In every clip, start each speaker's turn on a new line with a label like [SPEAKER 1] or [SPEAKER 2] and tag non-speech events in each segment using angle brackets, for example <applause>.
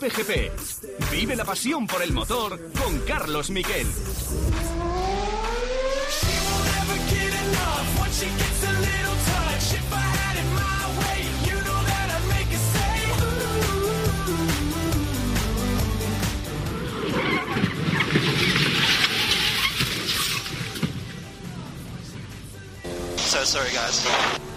[SPEAKER 1] Cope GP. Vive la pasión por el motor con Carlos Miquel.
[SPEAKER 2] So sorry, guys.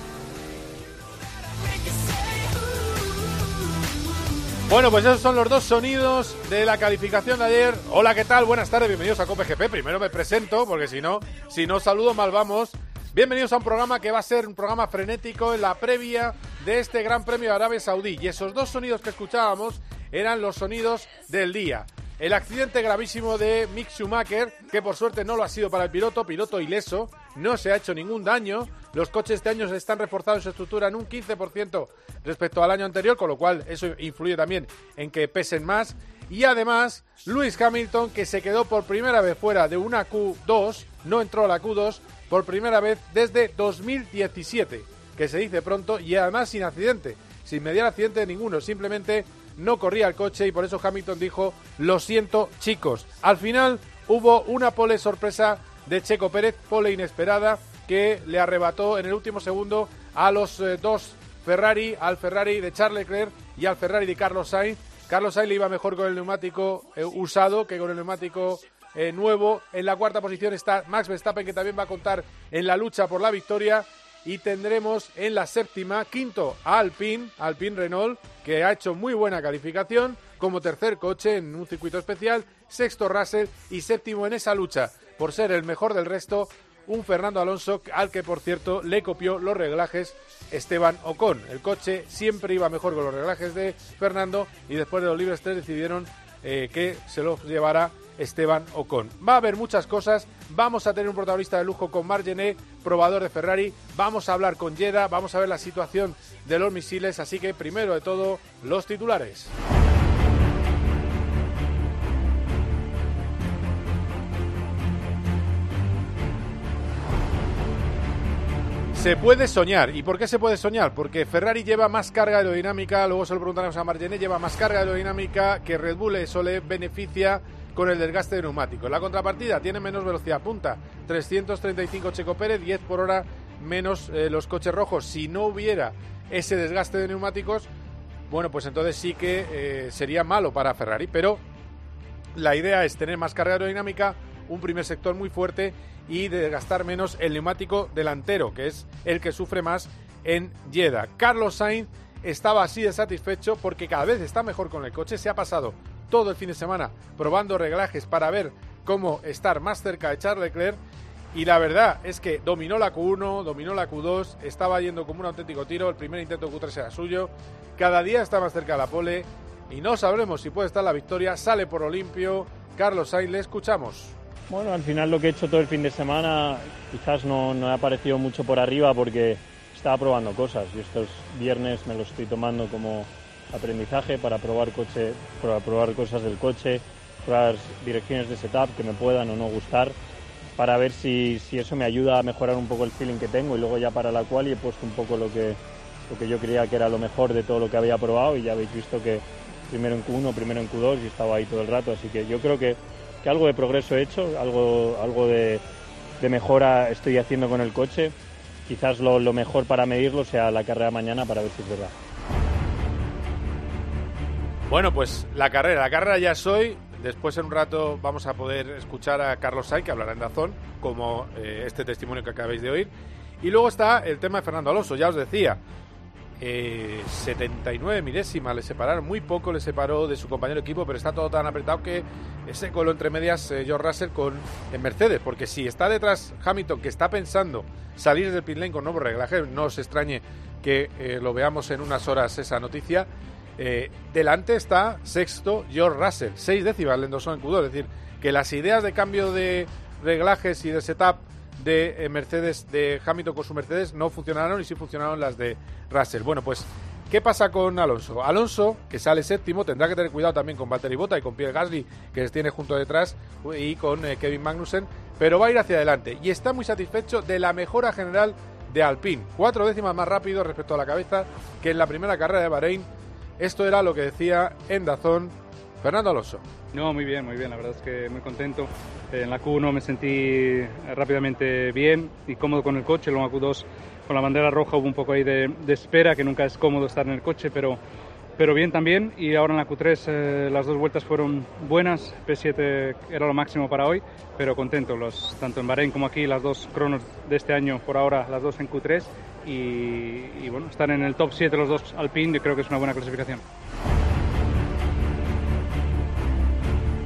[SPEAKER 3] Bueno, pues esos son los dos sonidos de la calificación de ayer. Hola, ¿qué tal? Buenas tardes, bienvenidos a Cope GP. Primero me presento, porque si no, si no saludo mal vamos. Bienvenidos a un programa que va a ser un programa frenético en la previa de este Gran Premio de Arabia Saudí. Y esos dos sonidos que escuchábamos eran los sonidos del día. El accidente gravísimo de Mick Schumacher, que por suerte no lo ha sido para el piloto, piloto ileso, no se ha hecho ningún daño. Los coches este año están reforzando su estructura en un 15% respecto al año anterior, con lo cual eso influye también en que pesen más. Y además, Lewis Hamilton, que se quedó por primera vez fuera de una Q2, no entró a la Q2 por primera vez desde 2017, que se dice pronto, y además sin accidente, sin mediar accidente de ninguno, simplemente no corría el coche y por eso Hamilton dijo, lo siento chicos. Al final hubo una pole sorpresa de Checo Pérez, pole inesperada, que le arrebató en el último segundo a los eh, dos Ferrari, al Ferrari de Charles Leclerc y al Ferrari de Carlos Sainz. Carlos Sainz le iba mejor con el neumático eh, usado que con el neumático eh, nuevo. En la cuarta posición está Max Verstappen, que también va a contar en la lucha por la victoria. Y tendremos en la séptima, quinto, Alpine, Alpine Renault, que ha hecho muy buena calificación como tercer coche en un circuito especial. Sexto, Russell. Y séptimo en esa lucha por ser el mejor del resto, un Fernando Alonso al que, por cierto, le copió los reglajes Esteban Ocon. El coche siempre iba mejor con los reglajes de Fernando y después de los libres 3 decidieron eh, que se los llevara Esteban Ocon. Va a haber muchas cosas. Vamos a tener un protagonista de lujo con Margené, probador de Ferrari. Vamos a hablar con Jeddah. Vamos a ver la situación de los misiles. Así que, primero de todo, los titulares. Se puede soñar. ¿Y por qué se puede soñar? Porque Ferrari lleva más carga aerodinámica, luego se lo preguntaremos a Margené, lleva más carga aerodinámica que Red Bull, eso le beneficia con el desgaste de neumáticos. La contrapartida tiene menos velocidad punta, 335 Checo Pérez, 10 por hora menos eh, los coches rojos. Si no hubiera ese desgaste de neumáticos, bueno, pues entonces sí que eh, sería malo para Ferrari, pero la idea es tener más carga aerodinámica, un primer sector muy fuerte y desgastar menos el neumático delantero, que es el que sufre más en Jeddah. Carlos Sainz estaba así de satisfecho porque cada vez está mejor con el coche, se ha pasado todo el fin de semana probando reglajes para ver cómo estar más cerca de Charles Leclerc. Y la verdad es que dominó la Q1, dominó la Q2, estaba yendo como un auténtico tiro, el primer intento de Q3 era suyo, cada día está más cerca de la pole y no sabremos si puede estar la victoria, sale por Olimpio, Carlos Sainz, le escuchamos.
[SPEAKER 4] Bueno, al final lo que he hecho todo el fin de semana quizás no, no ha aparecido mucho por arriba porque estaba probando cosas. Y estos viernes me los estoy tomando como aprendizaje para probar, coche, para probar cosas del coche, probar direcciones de setup que me puedan o no gustar para ver si, si eso me ayuda a mejorar un poco el feeling que tengo y luego ya para la cual he puesto un poco lo que, lo que yo creía que era lo mejor de todo lo que había probado y ya habéis visto que primero en Q1, primero en Q2 y estaba ahí todo el rato, así que yo creo que que algo de progreso he hecho, algo, algo de, mejora estoy haciendo con el coche. Quizás lo, mejor para medirlo sea la carrera mañana para ver si es verdad.
[SPEAKER 3] Bueno, pues la carrera, la carrera ya soy. Después en un rato vamos a poder escuchar a Carlos Sainz, que hablará en razón, como eh, este testimonio que acabáis de oír. Y luego está el tema de Fernando Alonso, ya os decía, 79 eh, milésimas le separaron, muy poco le separó de su compañero equipo, pero está todo tan apretado que se coló entre medias eh, George Russell con en Mercedes, porque si está detrás Hamilton, que está pensando salir del pit lane con nuevo reglaje, no os extrañe que eh, lo veamos en unas horas esa noticia. Delante está sexto George Russell, seis décimas le endosó en Q2, es decir, que las ideas de cambio de reglajes y de setup de Mercedes, de Hamilton con su Mercedes, no funcionaron y sí funcionaron las de Russell. Bueno, pues, ¿qué pasa con Alonso? Alonso, que sale séptimo, tendrá que tener cuidado también con Valtteri Bota y con Pierre Gasly, que les tiene junto detrás, y con eh, Kevin Magnussen, pero va a ir hacia adelante. Y está muy satisfecho de la mejora general de Alpine. Cuatro décimas más rápido respecto a la cabeza que en la primera carrera de Bahrein. Esto era lo que decía en Dazón Fernando Alonso.
[SPEAKER 5] No, muy bien, muy bien. La verdad es que muy contento. En la Q1 me sentí rápidamente bien y cómodo con el coche. En la Q2 con la bandera roja hubo un poco ahí de, de espera, que nunca es cómodo estar en el coche, pero pero bien también. Y ahora en la Q3 eh, las dos vueltas fueron buenas. P7 era lo máximo para hoy, pero contento. Los, tanto en Bahrein como aquí, las dos cronos de este año, por ahora, las dos en Q3. Y, bueno, estar en el top 7 los dos Alpine, creo que es una buena clasificación.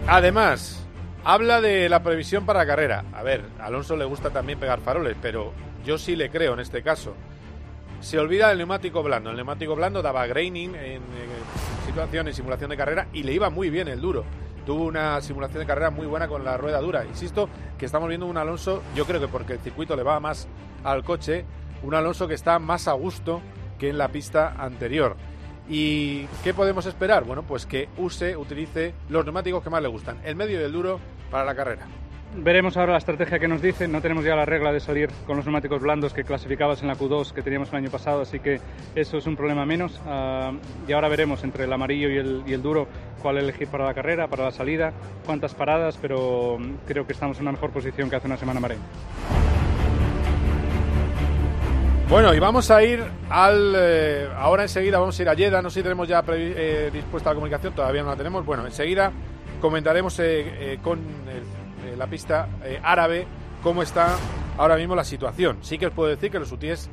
[SPEAKER 3] Además, habla de la previsión para carrera. A ver, Alonso le gusta también pegar faroles, pero yo sí le creo en este caso. Se olvida del neumático blando. El neumático blando daba graining en, situación, en simulación de carrera y le iba muy bien el duro. Tuvo una simulación de carrera muy buena con la rueda dura. Insisto que estamos viendo un Alonso, yo creo que porque el circuito le va más al coche, un Alonso que está más a gusto que en la pista anterior. ¿Y qué podemos esperar? Bueno, pues que use, utilice los neumáticos que más le gustan, el medio y el duro para la carrera.
[SPEAKER 5] Veremos ahora la estrategia que nos dicen. No tenemos ya la regla de salir con los neumáticos blandos que clasificabas en la Q2 que teníamos el año pasado, así que eso es un problema menos. Ah, y ahora veremos entre el amarillo y el, duro cuál elegir para la carrera, para la salida, cuántas paradas, pero creo que estamos en una mejor posición que hace una semana Marín.
[SPEAKER 3] Bueno, y vamos a ir al. Eh, ahora enseguida vamos a ir a Yeda. No sé si tenemos ya eh, dispuesta la comunicación, todavía no la tenemos. Bueno, enseguida comentaremos eh, con el la pista eh, árabe cómo está ahora mismo la situación. Sí que os puedo decir que los UTIs,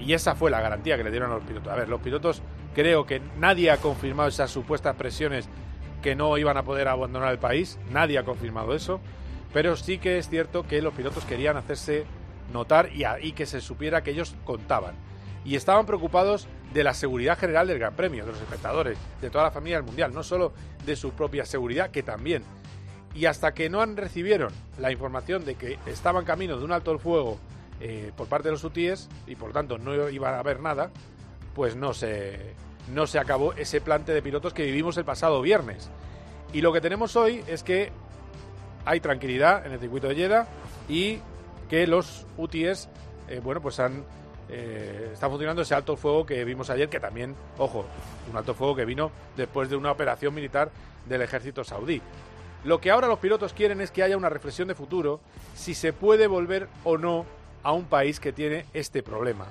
[SPEAKER 3] y esa fue la garantía que le dieron a los pilotos. A ver, los pilotos creo que nadie ha confirmado esas supuestas presiones que no iban a poder abandonar el país, nadie ha confirmado eso, pero sí que es cierto que los pilotos querían hacerse notar y, que se supiera que ellos contaban. Y estaban preocupados de la seguridad general del Gran Premio, de los espectadores, de toda la familia del Mundial, no solo de su propia seguridad, que también, y hasta que no han recibieron la información de que estaban camino de un alto el fuego eh, por parte de los UTIs y por tanto no iba a haber nada, pues no se, no se acabó ese plante de pilotos que vivimos el pasado viernes. Y lo que tenemos hoy es que hay tranquilidad en el circuito de Jeddah y que los UTIs, eh, bueno, pues han eh, funcionando ese alto fuego que vimos ayer, que también, ojo, un alto fuego que vino después de una operación militar del ejército saudí. Lo que ahora los pilotos quieren es que haya una reflexión de futuro si se puede volver o no a un país que tiene este problema.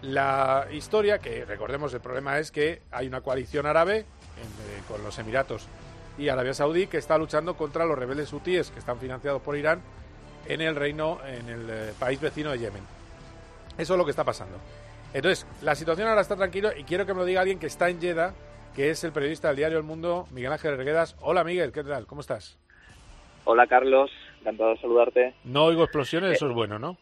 [SPEAKER 3] La historia, que recordemos el problema es que hay una coalición árabe eh, con los Emiratos y Arabia Saudí que está luchando contra los rebeldes hutíes que están financiados por Irán en el reino, en el eh, país vecino de Yemen. Eso es lo que está pasando. Entonces, la situación ahora está tranquila y quiero que me lo diga alguien que está en Jeddah que es el periodista del diario El Mundo, Miguel Ángel Reguedas. Hola Miguel, ¿qué tal? ¿Cómo estás?
[SPEAKER 6] Hola Carlos, encantado de saludarte.
[SPEAKER 3] No oigo explosiones, eso es bueno, ¿no?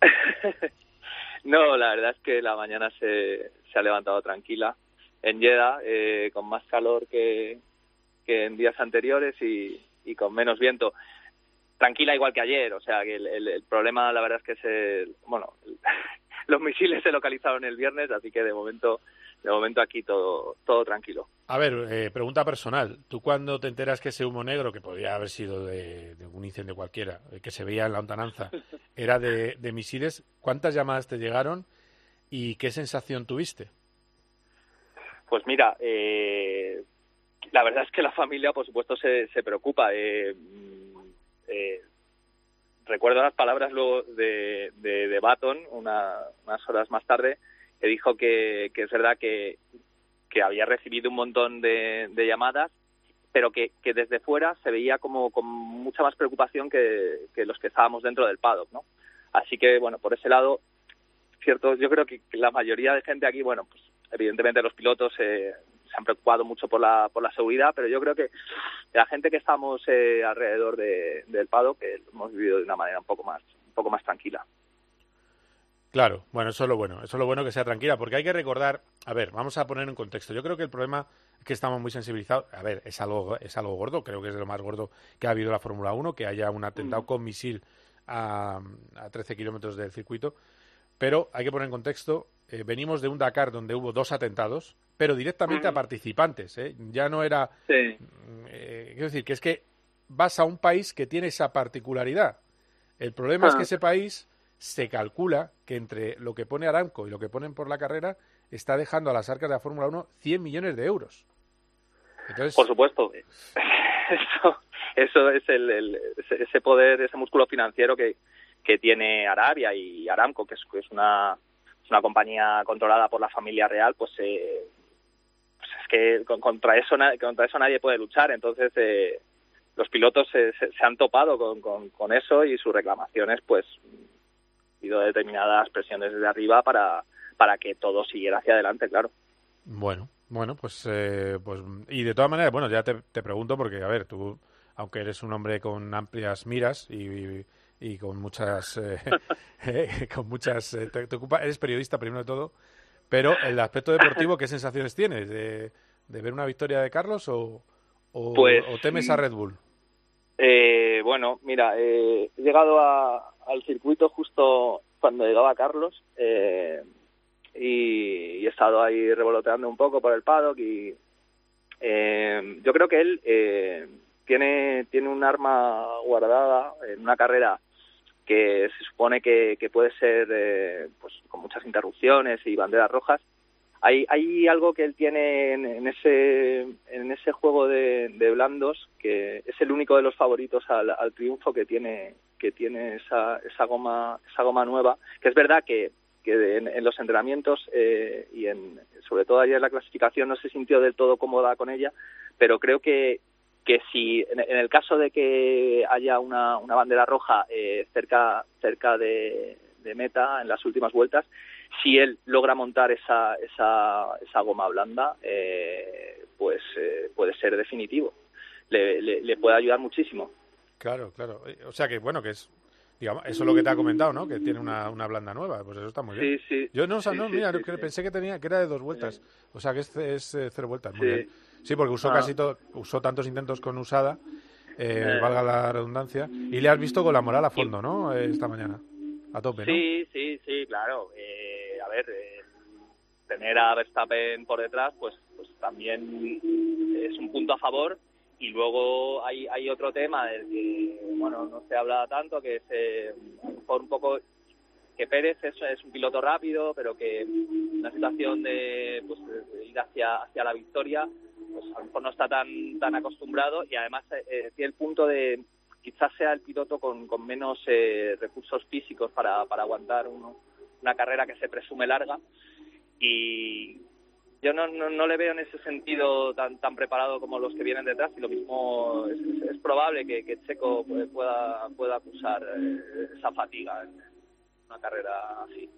[SPEAKER 3] <laughs>
[SPEAKER 6] no, la verdad es que la mañana se, se ha levantado tranquila en Jeddah, eh, con más calor que, que en días anteriores y, y, con menos viento. Tranquila igual que ayer, o sea que el, el, problema la verdad es que se, bueno, <laughs> los misiles se localizaron el viernes, así que de momento de momento aquí todo, todo tranquilo.
[SPEAKER 3] A ver, eh, pregunta personal. ¿Tú cuando te enteras que ese humo negro, que podría haber sido de, un incendio cualquiera, eh, que se veía en la lontananza, <laughs> era de, misiles, cuántas llamadas te llegaron y qué sensación tuviste?
[SPEAKER 6] Pues mira, eh, la verdad es que la familia, por supuesto, se, se preocupa. Recuerdo las palabras luego de, de, de Baton unas horas más tarde, que dijo que, es verdad que, que, había recibido un montón de, llamadas, pero que, que, desde fuera se veía como con mucha más preocupación que, los que estábamos dentro del paddock, ¿no? Así que, bueno, por ese lado, cierto, yo creo que la mayoría de gente aquí, bueno, pues evidentemente los pilotos eh, se han preocupado mucho por la, por la seguridad, pero yo creo que la gente que estamos eh, alrededor del paddock que hemos vivido de una manera un poco más, un poco más tranquila.
[SPEAKER 3] Claro, bueno, eso es lo bueno, eso es lo bueno que sea tranquila, porque hay que recordar, a ver, vamos a poner en contexto. Yo creo que el problema es que estamos muy sensibilizados. A ver, es algo, es algo gordo, creo que es de lo más gordo que ha habido la Fórmula 1, que haya un atentado mm. con misil a, a 13 kilómetros del circuito. Pero hay que poner en contexto, eh, venimos de un Dakar donde hubo dos atentados, pero directamente a mm. participantes, ¿eh? Ya no era... Sí. Eh, quiero decir, que es que vas a un país que tiene esa particularidad. El problema es que ah. ese país se calcula que entre lo que pone Aramco y lo que ponen por la carrera está dejando a las arcas de la Fórmula 1 100 millones de euros. Entonces,
[SPEAKER 6] Por supuesto. <laughs> Eso, eso es el, el- ese- poder, ese músculo financiero que, que tiene Arabia y Aramco, que es, que es una, una compañía controlada por la familia real, pues, eh, es que con- contra eso, contra eso nadie puede luchar. Entonces, eh, los pilotos se, se- han topado con, con, eso y sus reclamaciones, pues, han ido determinadas presiones desde arriba para, para que todo siguiera hacia adelante, claro.
[SPEAKER 3] Bueno, bueno, pues, eh, pues y de todas maneras, bueno, ya te, te pregunto porque, a ver, tú, aunque eres un hombre con amplias miras y, y, y con muchas, eh, <laughs> eh, con muchas, eh, te, te ocupa, eres periodista primero de todo, pero el aspecto deportivo, ¿qué sensaciones tienes de, de ver una victoria de Carlos o, o,
[SPEAKER 6] Pues,
[SPEAKER 3] o temes a Red Bull?
[SPEAKER 6] Eh, bueno, mira, eh, he llegado a- al circuito justo cuando llegaba Carlos eh, y, y he estado ahí revoloteando un poco por el paddock y eh, yo creo que él eh, tiene, tiene un arma guardada en una carrera que se supone que, que puede ser eh, pues con muchas interrupciones y banderas rojas hay, hay algo que él tiene en, en ese en ese juego de, blandos que es el único de los favoritos al, al triunfo que tiene que tiene esa, esa goma esa goma nueva que es verdad que, que en, en los entrenamientos eh, y en sobre todo ayer en la clasificación no se sintió del todo cómoda con ella pero creo que que si en, en el caso de que haya una, una bandera roja eh, cerca cerca de, de meta en las últimas vueltas si él logra montar esa, esa, esa goma blanda, eh, pues eh, puede ser definitivo. Le, le, le puede ayudar muchísimo.
[SPEAKER 3] Claro, claro. Eh, O sea que, bueno, que es, digamos, eso es lo que te ha comentado, ¿no? Que tiene una, una blanda nueva, pues eso está muy bien.
[SPEAKER 6] Sí, sí.
[SPEAKER 3] Yo no, o sea,
[SPEAKER 6] Sí,
[SPEAKER 3] no, mira, pensé que tenía que era de dos vueltas. O sea, que es, es, eh, cero vueltas. Muy bien. Sí, porque usó
[SPEAKER 6] Ah.
[SPEAKER 3] casi todo, usó tantos intentos con usada, eh,
[SPEAKER 6] Eh.
[SPEAKER 3] valga la redundancia, y le has visto con la moral a fondo, ¿no? Eh, esta mañana. A tope, ¿no?
[SPEAKER 6] Sí, sí, sí, claro. Eh, a ver, eh, tener a Verstappen por detrás, pues, pues también es un punto a favor. Y luego hay, hay otro tema del que, bueno, no se habla tanto, que es eh, a lo mejor un poco que Pérez es, es un piloto rápido, pero que una situación de, pues, ir hacia, hacia la victoria, pues a lo mejor no está tan, tan acostumbrado y además eh, tiene el punto de quizás sea el piloto con, con menos eh, recursos físicos para, para aguantar uno- una carrera que se presume larga y yo no, no, no le veo en ese sentido tan tan preparado como los que vienen detrás y lo mismo es, es- probable que, que Checo pueda pueda acusar eh, esa fatiga una carrera así.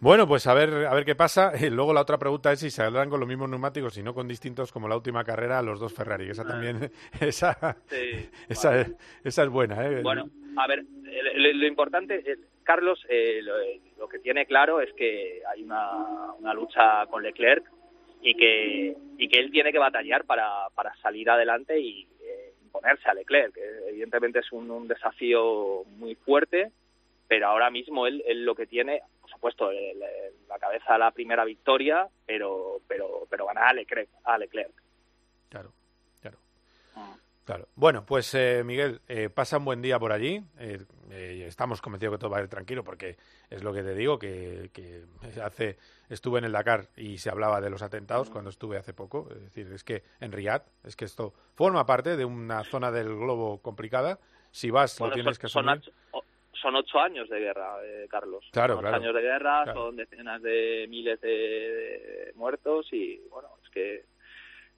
[SPEAKER 3] Bueno, pues a ver, a ver qué pasa. <laughs> Luego la otra pregunta es si saldrán con los mismos neumáticos y no con distintos como la última carrera los dos Ferrari. Esa también, esa,
[SPEAKER 6] Ah. <laughs> Sí, <laughs>
[SPEAKER 3] esa,
[SPEAKER 6] vale.
[SPEAKER 3] esa es buena, ¿eh?
[SPEAKER 6] Bueno, a ver, el- lo importante, eh, Carlos, eh, lo, lo que tiene claro es que hay una, una lucha con Leclerc y que, y que él tiene que batallar para, para salir adelante y eh, imponerse a Leclerc. Eh, evidentemente es un, un desafío muy fuerte, pero ahora mismo él, él lo que tiene, por supuesto, el- el- la cabeza a la primera victoria, pero, pero, pero ganar a Leclerc. A Leclerc.
[SPEAKER 3] Claro, claro. Claro. Bueno, pues eh, Miguel, eh, pasa un buen día por allí. Eh, eh, estamos convencidos que todo va a ir tranquilo porque es lo que te digo, que, que hace estuve en el Dakar y se hablaba de los atentados cuando estuve hace poco. Es decir, es que en Riyadh, es que esto forma parte de una zona del globo complicada. Si vas,
[SPEAKER 6] Bueno,
[SPEAKER 3] lo tienes
[SPEAKER 6] son-
[SPEAKER 3] que asumir.
[SPEAKER 6] Son ocho años de guerra, eh, Carlos.
[SPEAKER 3] Claro,
[SPEAKER 6] son ocho
[SPEAKER 3] claro.
[SPEAKER 6] años de guerra,
[SPEAKER 3] Claro.
[SPEAKER 6] son decenas de miles de, de muertos y, bueno, es que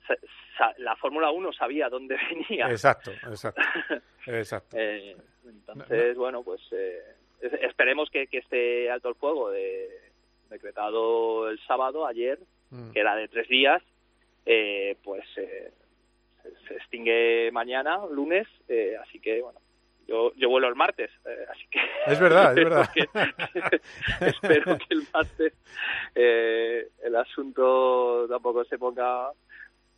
[SPEAKER 6] sa- sa- la Fórmula 1 sabía dónde <laughs> venía.
[SPEAKER 3] Exacto, exacto. exacto. <laughs>
[SPEAKER 6] Eh, entonces, bueno, pues eh, es- esperemos que, que este alto el fuego de, decretado el sábado, ayer,
[SPEAKER 3] Mm.
[SPEAKER 6] que era de tres días, eh, pues eh, se, se extingue mañana, lunes, eh, así que, bueno, yo, yo vuelo el martes, eh, así que...
[SPEAKER 3] Es verdad, es <laughs>
[SPEAKER 6] espero
[SPEAKER 3] verdad.
[SPEAKER 6] que- <laughs> espero que el martes eh, el asunto tampoco se ponga,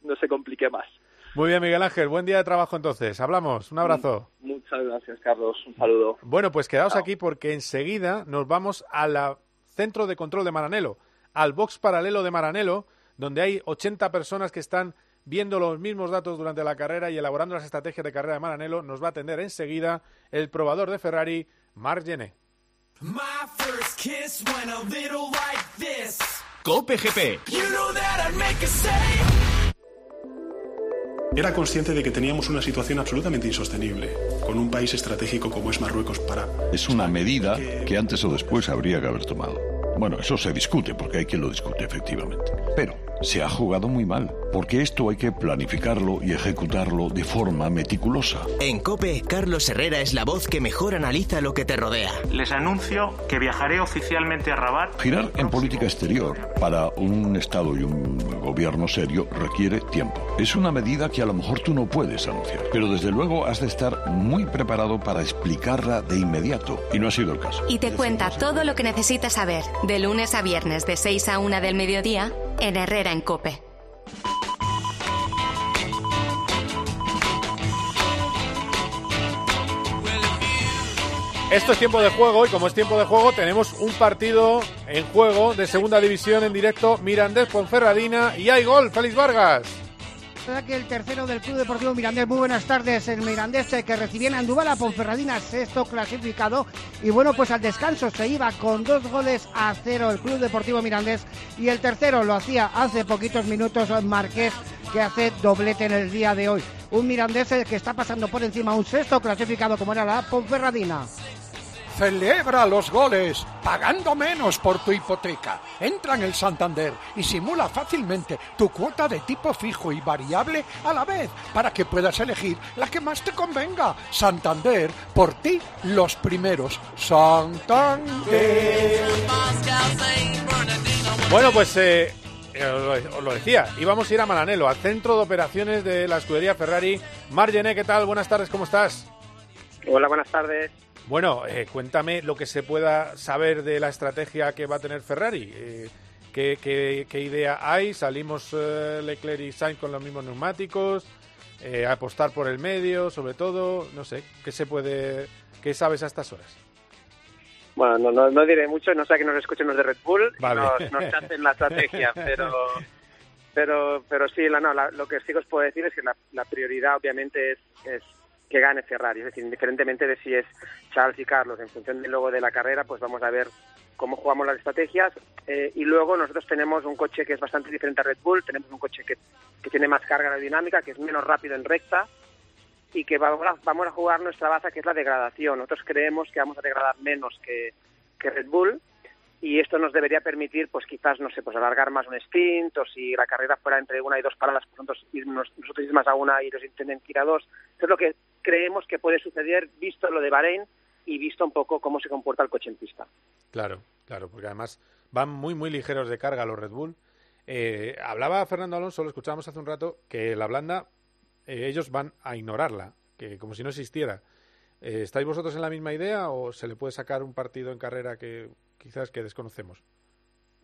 [SPEAKER 6] no se complique más.
[SPEAKER 3] Muy bien, Miguel Ángel. Buen día de trabajo entonces. Hablamos. Un abrazo.
[SPEAKER 6] Muchas gracias, Carlos. Un saludo.
[SPEAKER 3] Bueno, pues quedaos
[SPEAKER 6] Chao.
[SPEAKER 3] aquí porque enseguida nos vamos al centro de control de Maranelo, al box paralelo de Maranelo, donde hay 80 personas que están viendo los mismos datos durante la carrera y elaborando las estrategias de carrera de Maranelo. Nos va a atender enseguida el probador de Ferrari, Marc Gené.
[SPEAKER 7] My first kiss went a little like this.
[SPEAKER 1] Cope GP.
[SPEAKER 7] Era consciente de que teníamos una situación absolutamente insostenible, con un país estratégico como es Marruecos para...
[SPEAKER 8] Es una medida que antes o después habría que haber tomado. Bueno, eso se discute, porque hay quien lo discute, efectivamente. Pero se ha jugado muy mal, porque esto hay que planificarlo y ejecutarlo de forma meticulosa.
[SPEAKER 9] En COPE, Carlos Herrera es la voz que mejor analiza lo que te rodea.
[SPEAKER 10] Les anuncio que viajaré oficialmente a Rabat.
[SPEAKER 8] Girar en política exterior para un Estado y un gobierno serio requiere tiempo. Es una medida que a lo mejor tú no puedes anunciar, pero desde luego has de estar muy preparado para explicarla de inmediato, y no ha sido el caso.
[SPEAKER 11] Y te cuenta todo lo que necesitas saber, de lunes a viernes de 6 a 1 del mediodía, en Herrera en Cope.
[SPEAKER 3] Esto es tiempo de juego y como es tiempo de juego tenemos un partido en juego de segunda división en directo Mirandés Ponferradina y hay gol, Félix Vargas.
[SPEAKER 12] Que el tercero del Club Deportivo Mirandés. Muy buenas tardes, el Mirandés eh, que recibía en Andúbal a Ponferradina, sexto clasificado. Y bueno, pues al descanso se iba con dos goles a cero el Club Deportivo Mirandés. Y el tercero lo hacía hace poquitos minutos Marqués, que hace doblete en el día de hoy. Un Mirandés eh, que está pasando por encima un sexto clasificado como era la Ponferradina.
[SPEAKER 13] Celebra los goles pagando menos por tu hipoteca. Entra en el Santander y simula fácilmente tu cuota de tipo fijo y variable a la vez para que puedas elegir la que más te convenga. Santander, por ti los primeros. Santander.
[SPEAKER 3] Bueno, pues eh, eh, os lo decía, íbamos a ir a Malanelo, al centro de operaciones de la escudería Ferrari. Margené, ¿qué tal? Buenas tardes, ¿cómo estás?
[SPEAKER 14] Hola, buenas tardes.
[SPEAKER 3] Bueno, eh, cuéntame lo que se pueda saber de la estrategia que va a tener Ferrari. Eh, ¿qué, idea hay? ¿Salimos eh, Leclerc y Sainz con los mismos neumáticos? ¿Apostar por el medio, sobre todo? No sé, ¿qué se puede, qué sabes a estas horas?
[SPEAKER 14] Bueno, no, no, diré mucho, no sé que nos escuchen los de Red Bull, nos, hacen la estrategia, <laughs> pero pero pero sí, la, no, lo que sí os puedo decir es que la, prioridad obviamente es que gane Ferrari. Es decir, indiferentemente de si es Charles y Carlos, en función del logo de la carrera, pues vamos a ver cómo jugamos las estrategias. Eh, y luego nosotros tenemos un coche que es bastante diferente a Red Bull, tenemos un coche que, que tiene más carga aerodinámica, que es menos rápido en recta y que vamos a, vamos a jugar nuestra base que es la degradación. Nosotros creemos que vamos a degradar menos que, que Red Bull y esto nos debería permitir, pues quizás, no sé, pues alargar más un sprint o si la carrera fuera entre una y dos paradas, pues nosotros, nosotros ir más a una y ellos intenten ir a dos. Eso es lo que creemos que puede suceder visto lo de Bahrein y visto un poco cómo se comporta el coche en pista.
[SPEAKER 3] Claro, claro, porque además van muy, muy ligeros de carga los Red Bull. Eh, hablaba Fernando Alonso, lo escuchábamos hace un rato, que la blanda eh, ellos van a ignorarla, que como si no existiera. Eh, ¿Estáis vosotros en la misma idea o se le puede sacar un partido en carrera que quizás que desconocemos?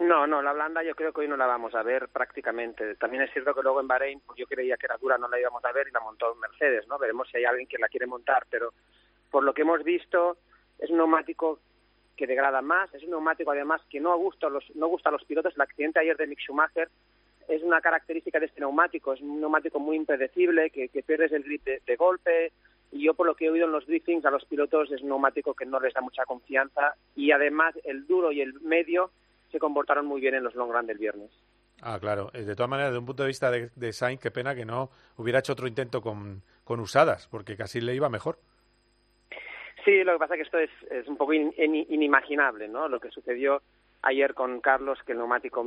[SPEAKER 14] No, no, la blanda yo creo que hoy no la vamos a ver prácticamente. También es cierto que luego en Bahrein pues yo creía que era dura, no la íbamos a ver y la montó Mercedes, ¿no? Veremos si hay alguien que la quiere montar, pero por lo que hemos visto es un neumático que degrada más, es un neumático además que no gusta a los, no gusta a los pilotos. El accidente ayer de Mick Schumacher es una característica de este neumático, es un neumático muy impredecible, que, que pierdes el grip de, golpe, y yo por lo que he oído en los briefings a los pilotos es un neumático que no les da mucha confianza y además el duro y el medio se comportaron muy bien en los long run del viernes.
[SPEAKER 3] Ah, claro. Eh, de todas maneras, desde un punto de vista de, de Sainz, qué pena que no hubiera hecho otro intento con, con usadas, porque casi le iba mejor.
[SPEAKER 14] Sí, lo que pasa es que esto es, es un poco inimaginable, ¿no? Lo que sucedió ayer con Carlos, que el neumático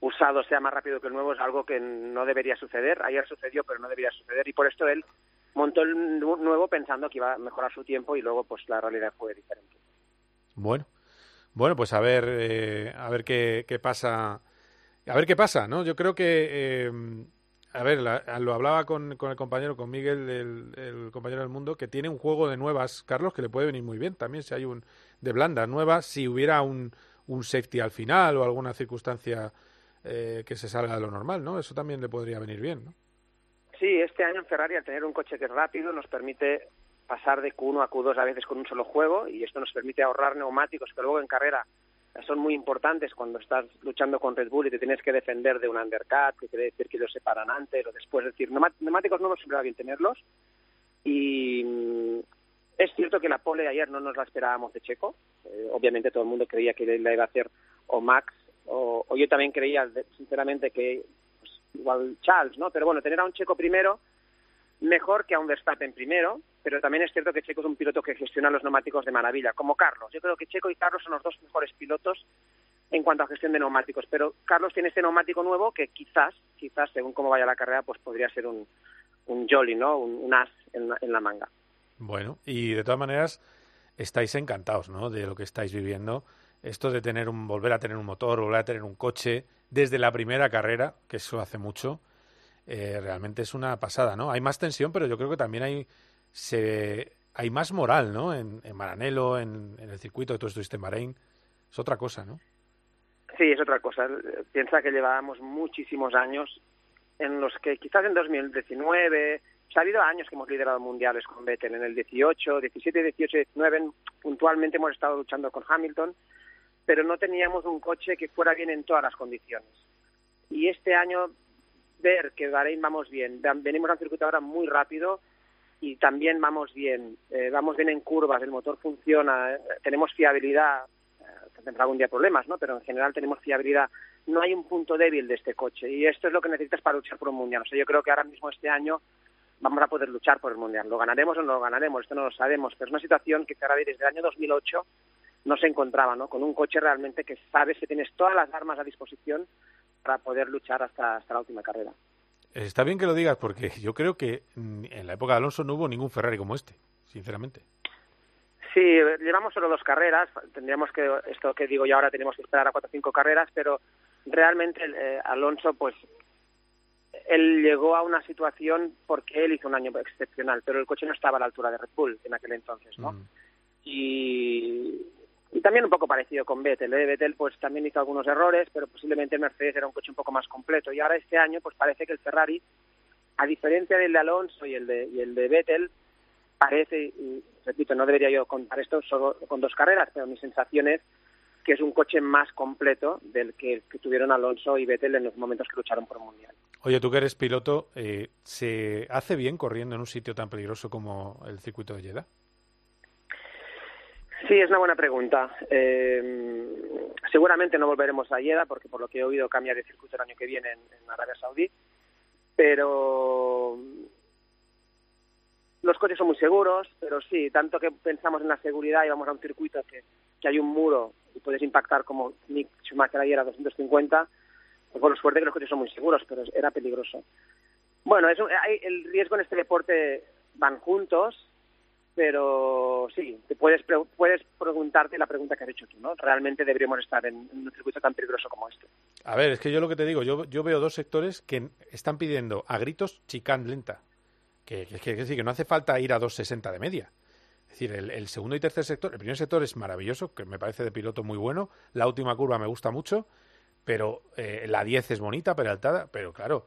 [SPEAKER 14] usado sea más rápido que el nuevo, es algo que no debería suceder. Ayer sucedió, pero no debería suceder. Y por esto él montó el nuevo pensando que iba a mejorar su tiempo y luego pues la realidad fue diferente.
[SPEAKER 3] Bueno, bueno, pues a ver, eh, a ver qué, pasa, a ver qué pasa, ¿no? Yo creo que, eh, a ver, lo hablaba con, con, el compañero, con Miguel, el, compañero del mundo, que tiene un juego de nuevas, Carlos, que le puede venir muy bien también si hay un de blanda nueva, si hubiera un, un safety al final o alguna circunstancia eh, que se salga de lo normal, ¿no? Eso también le podría venir bien, ¿no?
[SPEAKER 14] Sí, este año en Ferrari al tener un coche que es rápido nos permite pasar de Q1 a Q2 a veces con un solo juego y esto nos permite ahorrar neumáticos que luego en carrera son muy importantes cuando estás luchando con Red Bull y te tienes que defender de un undercut, que quiere decir que los separan antes o después. Es decir, neumáticos no nos siempre va bien tenerlos. Y mm, es cierto que la pole de ayer no nos la esperábamos de Checo. Eh, obviamente todo el mundo creía que la iba a hacer o Max o, yo también creía, sinceramente, que igual Charles, ¿no? Pero bueno, tener a un Checo primero, mejor que a un Verstappen primero, pero también es cierto que Checo es un piloto que gestiona los neumáticos de maravilla, como Carlos. Yo creo que Checo y Carlos son los dos mejores pilotos en cuanto a gestión de neumáticos, pero Carlos tiene este neumático nuevo que quizás, quizás, según cómo vaya la carrera, pues podría ser un, un jolly, ¿no? Un, as en la, manga.
[SPEAKER 3] Bueno, y de todas maneras, estáis encantados, ¿no? De lo que estáis viviendo. Esto de tener un, volver a tener un motor, volver a tener un coche desde la primera carrera, que eso hace mucho, eh, realmente es una pasada, ¿no? Hay más tensión, pero yo creo que también hay, se, hay más moral, ¿no? En, en Maranello, en, el circuito, tú estuviste en Bahrein. Es otra cosa, ¿no?
[SPEAKER 14] Sí, es otra cosa. Piensa que llevábamos muchísimos años en los que quizás en 2019, ha habido años que hemos liderado mundiales con Vettel, en el 18, 17, 18, 19, puntualmente hemos estado luchando con Hamilton, pero no teníamos un coche que fuera bien en todas las condiciones. Y este año ver que Bahrein vamos bien, venimos a un circuito ahora muy rápido y también vamos bien, eh, vamos bien en curvas, el motor funciona, tenemos fiabilidad, tendrá algún día problemas, ¿no? Pero en general tenemos fiabilidad. No hay un punto débil de este coche y esto es lo que necesitas para luchar por un mundial. O sea, yo creo que ahora mismo este año vamos a poder luchar por el mundial. Lo ganaremos o no lo ganaremos, esto no lo sabemos, pero es una situación que Ferrari desde el año 2008 no se encontraba, ¿no? Con un coche realmente que sabes que tienes todas las armas a disposición para poder luchar hasta, hasta la última carrera.
[SPEAKER 3] Está bien que lo digas porque yo creo que en la época de Alonso no hubo ningún Ferrari como este, sinceramente.
[SPEAKER 14] Sí, llevamos solo dos carreras. Tendríamos que, esto que digo yo ahora, tenemos que esperar a cuatro o cinco carreras, pero realmente eh, Alonso, pues, él llegó a una situación porque él hizo un año excepcional, pero el coche no estaba a la altura de Red Bull en aquel entonces, ¿no? Mm. Y, y también un poco parecido con Vettel. ¿eh? Vettel, pues, también hizo algunos errores, pero posiblemente Mercedes era un coche un poco más completo. Y ahora este año, pues, parece que el Ferrari, a diferencia del de Alonso y el de, y el de Vettel, parece, y repito, no debería yo contar esto solo con dos carreras, pero mi sensación es que es un coche más completo del que, tuvieron Alonso y Vettel en los momentos que lucharon por el Mundial.
[SPEAKER 3] Oye, tú que eres piloto, eh, ¿se hace bien corriendo en un sitio tan peligroso como el circuito de Jeddah?
[SPEAKER 14] Sí, es una buena pregunta. Eh, seguramente no volveremos a Jeddah porque por lo que he oído cambia de circuito el año que viene en Arabia Saudí, pero los coches son muy seguros, pero sí, tanto que pensamos en la seguridad y vamos a un circuito que, hay un muro y puedes impactar como Nick Schumacher ayer a 250, pues por suerte que los coches son muy seguros, pero era peligroso. Bueno, eso, hay, el riesgo en este deporte van juntos, pero sí, te puedes, puedes preguntarte la pregunta que has hecho tú, ¿no? Realmente deberíamos estar en, un circuito tan peligroso como este.
[SPEAKER 3] A ver, es que yo lo que te digo, yo, yo veo dos sectores que están pidiendo a gritos chicán lenta que, que, que no hace falta ir a 2.60 de media. Es decir, el, segundo y tercer sector, el primer sector es maravilloso, que me parece de piloto muy bueno, la última curva me gusta mucho, pero eh, la 10 es bonita, peraltada, pero claro,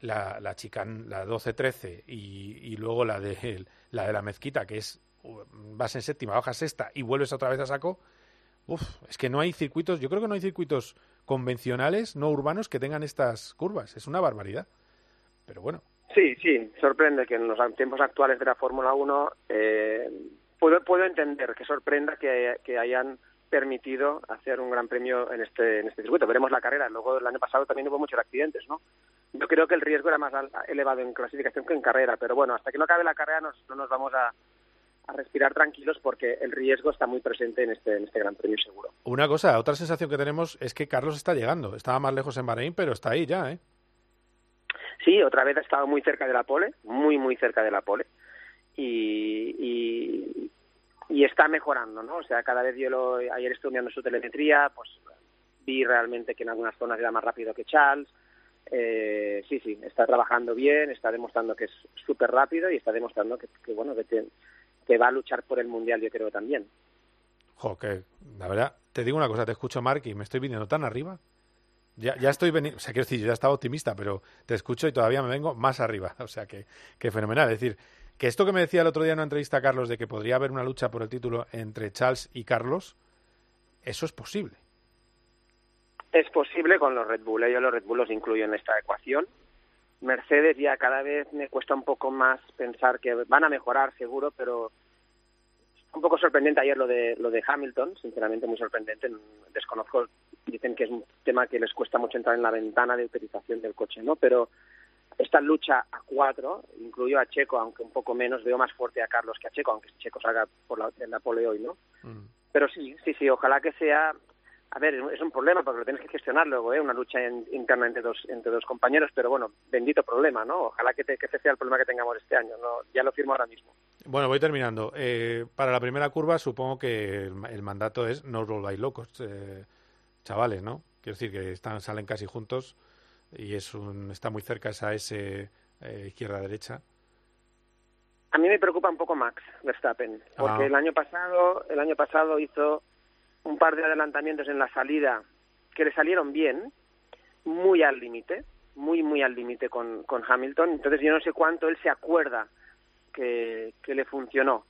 [SPEAKER 3] la, la chicán, la 12-13 y, y, luego la de, la de la mezquita, que es vas en séptima, bajas sexta y vuelves otra vez a saco, uf, es que no hay circuitos, yo creo que no hay circuitos convencionales, no urbanos, que tengan estas curvas, es una barbaridad. Pero bueno,
[SPEAKER 14] Sí, sí, sorprende que en los tiempos actuales de la Fórmula 1 eh, puedo, puedo entender que sorprenda que, que, hayan permitido hacer un gran premio en este, en este circuito. Veremos la carrera. Luego, el año pasado también hubo muchos accidentes, ¿no? Yo creo que el riesgo era más elevado en clasificación que en carrera, pero bueno, hasta que no acabe la carrera nos, no nos vamos a, a respirar tranquilos porque el riesgo está muy presente en este, en este Gran Premio seguro.
[SPEAKER 3] Una cosa, otra sensación que tenemos es que Carlos está llegando. Estaba más lejos en Bahrein, pero está ahí ya, ¿eh?
[SPEAKER 14] Sí, otra vez ha estado muy cerca de la pole, muy, muy cerca de la pole. Y, y, y está mejorando, ¿no? O sea, cada vez yo lo, ayer estuve mirando su telemetría, pues vi realmente que en algunas zonas era más rápido que Charles. Eh, sí, sí, está trabajando bien, está demostrando que es súper rápido y está demostrando que, que bueno, que, va a luchar por el Mundial, yo creo también.
[SPEAKER 3] Jo, que la verdad, te digo una cosa, te escucho, Mark, y me estoy viniendo tan arriba ya, ya estoy veniendo, o sea, quiero decir, yo ya estaba optimista, pero te escucho y todavía me vengo más arriba. <laughs> O sea, que, que fenomenal. Es decir, que esto que me decía el otro día en una entrevista a Carlos de que podría haber una lucha por el título entre Charles y Carlos, eso es posible.
[SPEAKER 14] Es posible con los Red Bull. Yo los Red Bull los incluyo en esta ecuación. Mercedes ya cada vez me cuesta un poco más pensar que van a mejorar seguro, pero un poco sorprendente ayer lo de lo de Hamilton, sinceramente muy sorprendente. Desconozco dicen que es un tema que les cuesta mucho entrar en la ventana de utilización del coche, ¿no? Pero esta lucha a cuatro, incluyo a Checo, aunque un poco menos, veo más fuerte a Carlos que a Checo, aunque Checo salga por la, en la pole hoy, ¿no? Mm. Pero sí, sí, sí, ojalá que sea a ver, es un problema porque lo tienes que gestionar luego, ¿eh? una lucha interna entre dos, entre dos compañeros, pero bueno, bendito problema, ¿no? Ojalá que, que ese sea el problema que tengamos este año, ¿no? ya lo firmo ahora mismo.
[SPEAKER 3] Bueno, voy terminando. Eh, para la primera curva supongo que el, mandato es no os volváis locos, eh, chavales, ¿no? Quiero decir que están, salen casi juntos y es un, está muy cerca esa S eh, izquierda-derecha.
[SPEAKER 14] A mí me preocupa un poco Max Verstappen, porque ah. el año pasado, el año pasado hizo un par de adelantamientos en la salida que le salieron bien, muy al límite, muy, muy al límite con, con Hamilton. Entonces yo no sé cuánto él se acuerda que, que le funcionó.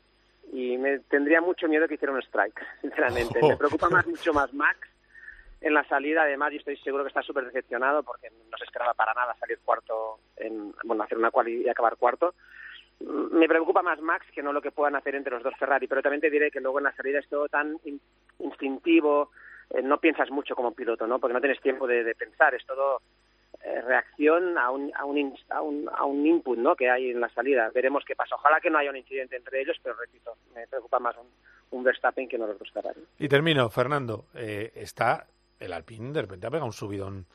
[SPEAKER 14] Y me tendría mucho miedo que hiciera un strike, sinceramente. <laughs> Me preocupa más, mucho más Max en la salida. Además, yo estoy seguro que está súper decepcionado porque no se esperaba para nada salir cuarto, en, bueno, hacer una cual y acabar cuarto me preocupa más Max que no lo que puedan hacer entre los dos Ferrari, pero también te diré que luego en la salida es todo tan instintivo, eh, no piensas mucho como piloto, ¿no? Porque no tienes tiempo de, pensar, es todo eh, reacción a un, a, un, a, un, a un input, ¿no? Que hay en la salida. Veremos qué pasa. Ojalá que no haya un incidente entre ellos, pero repito, me preocupa más un, un Verstappen que no los dos Ferrari.
[SPEAKER 3] Y termino, Fernando. Eh, está el Alpine de repente ha pegado un subidón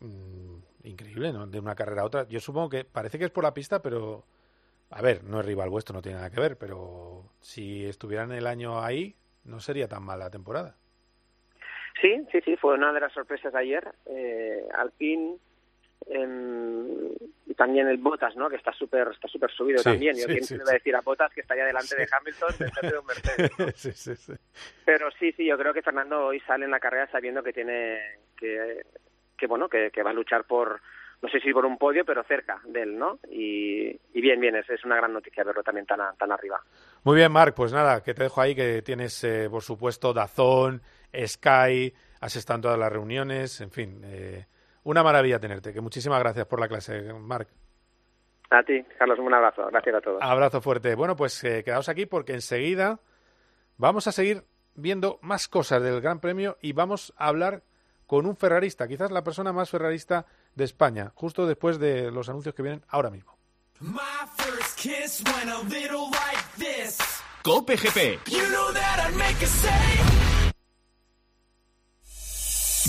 [SPEAKER 3] mm, increíble, ¿no? De una carrera a otra. Yo supongo que parece que es por la pista, pero a ver, no es rival vuestro, no tiene nada que ver, pero si estuvieran el año ahí, no sería tan mala temporada.
[SPEAKER 14] Sí, sí, sí, fue una de las sorpresas de ayer. Eh, Alpine y también el Botas, ¿no? Que está súper está súper subido también. Yo sí, sí, le voy a decir a Botas que está allá delante de Hamilton de un Mercedes. <laughs> Pero sí, sí, yo creo que Fernando hoy sale en la carrera sabiendo que tiene que, que bueno, que, que va a luchar por no sé si por un podio, pero cerca de él, ¿no? Y, bien, bien, es, es, una gran noticia verlo también tan, tan arriba.
[SPEAKER 3] Muy bien, Marc, pues nada, que te dejo ahí, que tienes, eh, por supuesto, Dazón, Sky, has estado en todas las reuniones, en fin, eh, una maravilla tenerte, que muchísimas gracias por la clase, Marc.
[SPEAKER 14] A ti, Carlos, un abrazo, gracias a todos.
[SPEAKER 3] Abrazo fuerte. Bueno, pues eh, quedaos aquí porque enseguida vamos a seguir viendo más cosas del Gran Premio y vamos a hablar con un ferrarista, quizás la persona más ferrarista de España, justo después de los anuncios que vienen ahora mismo.
[SPEAKER 1] Cope GP.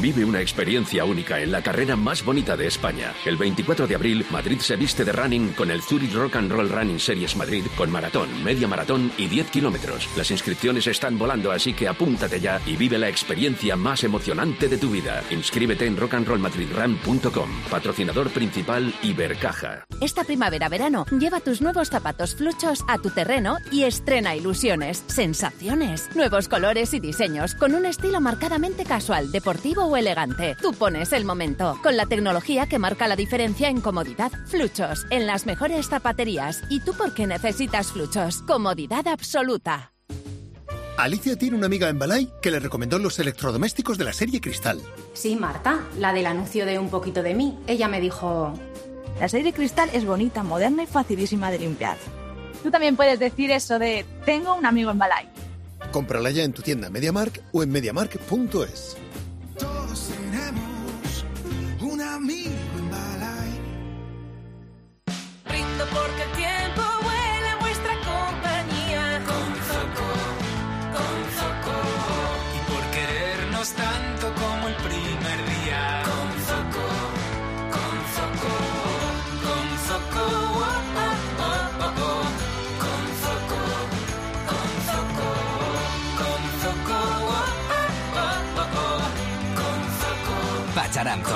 [SPEAKER 15] Vive una experiencia única en la carrera más bonita de España. El 24 de abril, Madrid se viste de running con el Zurich Rock and Roll Running Series Madrid con maratón, media maratón y 10 kilómetros. Las inscripciones están volando, así que apúntate ya y vive la experiencia más emocionante de tu vida. Inscríbete en rockandrollmadridrun.com. Patrocinador principal Ibercaja.
[SPEAKER 16] Esta primavera-verano, lleva tus nuevos zapatos fluchos a tu terreno y estrena ilusiones, sensaciones, nuevos colores y diseños con un estilo marcadamente casual, deportivo elegante. Tú pones el momento, con la tecnología que marca la diferencia en comodidad. Fluchos, en las mejores zapaterías. ¿Y tú por qué necesitas fluchos? Comodidad absoluta.
[SPEAKER 17] Alicia tiene una amiga en Balay que le recomendó los electrodomésticos de la serie Cristal.
[SPEAKER 18] Sí, Marta, la del anuncio de Un poquito de mí. Ella me dijo...
[SPEAKER 19] La serie Cristal es bonita, moderna y facilísima de limpiar.
[SPEAKER 20] Tú también puedes decir eso de tengo un amigo en Balay.
[SPEAKER 17] Cómprala ya en tu tienda MediaMark o en mediamark.es.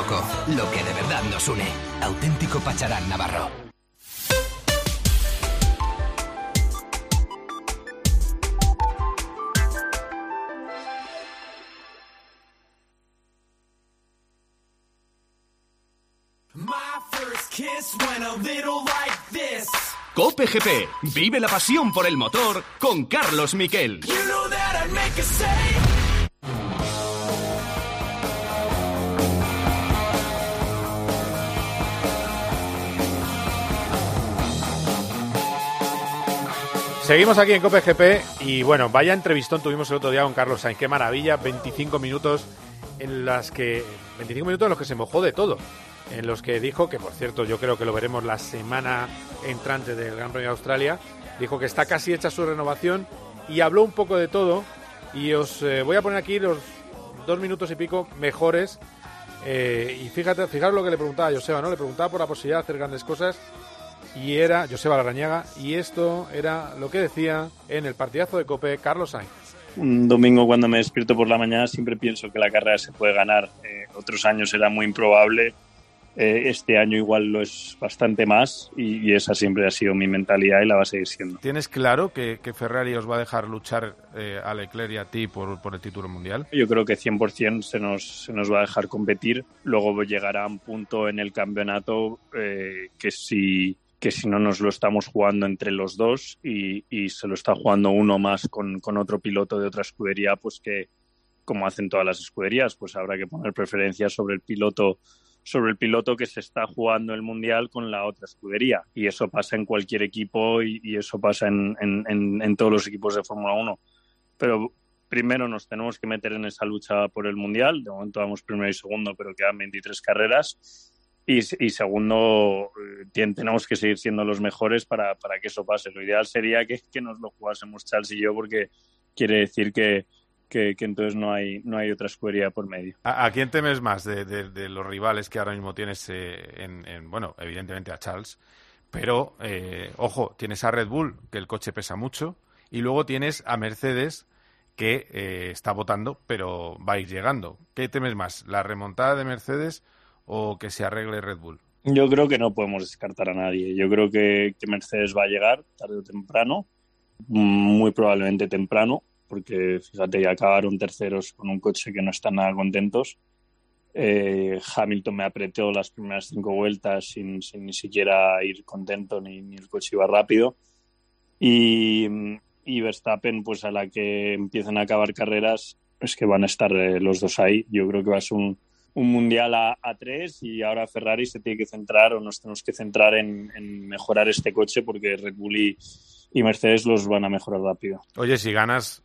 [SPEAKER 9] Lo que de verdad nos une. Auténtico Pacharán Navarro.
[SPEAKER 1] Cope GP. Vive la pasión por el motor con Carlos Miquel.
[SPEAKER 3] Seguimos aquí en Cope GP y bueno, vaya entrevistón tuvimos el otro día con Carlos Sainz. Qué maravilla, 25 minutos en las que 25 minutos en los que se mojó de todo, en los que dijo que por cierto, yo creo que lo veremos la semana entrante del Gran Premio de Australia, dijo que está casi hecha su renovación y habló un poco de todo y os eh, voy a poner aquí los dos minutos y pico mejores eh, y fíjate, fijaros lo que le preguntaba a Joseba, ¿no? Le preguntaba por la posibilidad de hacer grandes cosas y era Joseba Larañaga y esto era lo que decía en el partidazo de Cope Carlos Sainz.
[SPEAKER 21] Un domingo cuando me despierto por la mañana siempre pienso que la carrera se puede ganar. Eh, otros años era muy improbable. Eh, este año igual lo es bastante más y, esa siempre ha sido mi mentalidad y la va a seguir siendo.
[SPEAKER 3] ¿Tienes claro que, Ferrari os va a dejar luchar eh, a Leclerc y a ti por, por, el título mundial?
[SPEAKER 21] Yo creo que 100% se nos, se nos va a dejar competir. Luego llegará un punto en el campeonato que si que si no nos lo estamos jugando entre los dos y, se lo está jugando uno más con, otro piloto de otra escudería, pues que como hacen todas las escuderías, pues habrá que poner preferencia sobre el piloto sobre el piloto que se está jugando el mundial con la otra escudería. Y eso pasa en cualquier equipo y, eso pasa en, en, todos los equipos de Fórmula 1 pero primero nos tenemos que meter en esa lucha por el mundial. De momento vamos primero y segundo pero quedan 23 carreras y, segundo, eh, tenemos que seguir siendo los mejores para, que eso pase. Lo ideal sería que, nos lo jugásemos Charles y yo, porque quiere decir que, que, entonces no hay, no hay otra escudería por medio.
[SPEAKER 3] ¿A, quién temes más de, los rivales que ahora mismo tienes eh, en, bueno, evidentemente a Charles, pero, eh, ojo, tienes a Red Bull, que el coche pesa mucho, y luego tienes a Mercedes, que está votando, pero va a ir llegando. ¿Qué temes más, la remontada de Mercedes o que se arregle Red Bull?
[SPEAKER 21] Yo creo que no podemos descartar a nadie. Yo creo que, Mercedes va a llegar tarde o temprano, muy probablemente temprano, porque fíjate, ya acabaron terceros con un coche que no están nada contentos. Eh, Hamilton me apretó las primeras cinco vueltas sin, ni siquiera ir contento ni, el coche iba rápido. Y, Verstappen, pues a la que empiezan a acabar carreras, es que van a estar eh, los dos ahí. Yo creo que va a ser un, un mundial a, tres y ahora Ferrari se tiene que centrar o nos tenemos que centrar en, mejorar este coche porque Red Bull y, Mercedes los van a mejorar rápido.
[SPEAKER 3] Oye, si ganas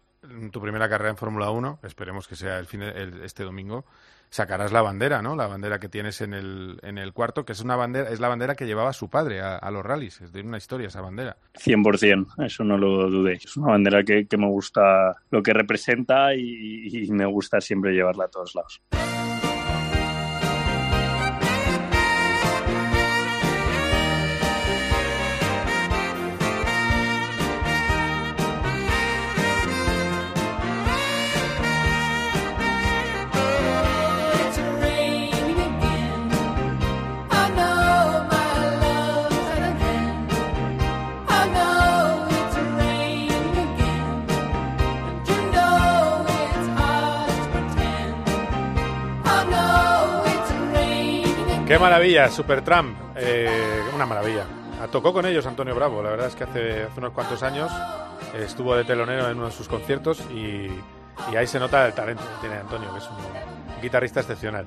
[SPEAKER 3] tu primera carrera en Fórmula 1, esperemos que sea el fin este domingo, sacarás la bandera, ¿no? La bandera que tienes en el, en el cuarto, que es una bandera, es la bandera que llevaba su padre a, los rallies. Es de una historia esa bandera.
[SPEAKER 21] 100%, eso no lo dudé. Es una bandera que, me gusta lo que representa y me gusta siempre llevarla a todos lados.
[SPEAKER 3] Qué maravilla, Supertramp. Eh, una maravilla. Tocó con ellos Antonio Bravo. La verdad es que hace, unos cuantos años eh, estuvo de telonero en uno de sus conciertos y, ahí se nota el talento que tiene Antonio, que es un guitarrista excepcional.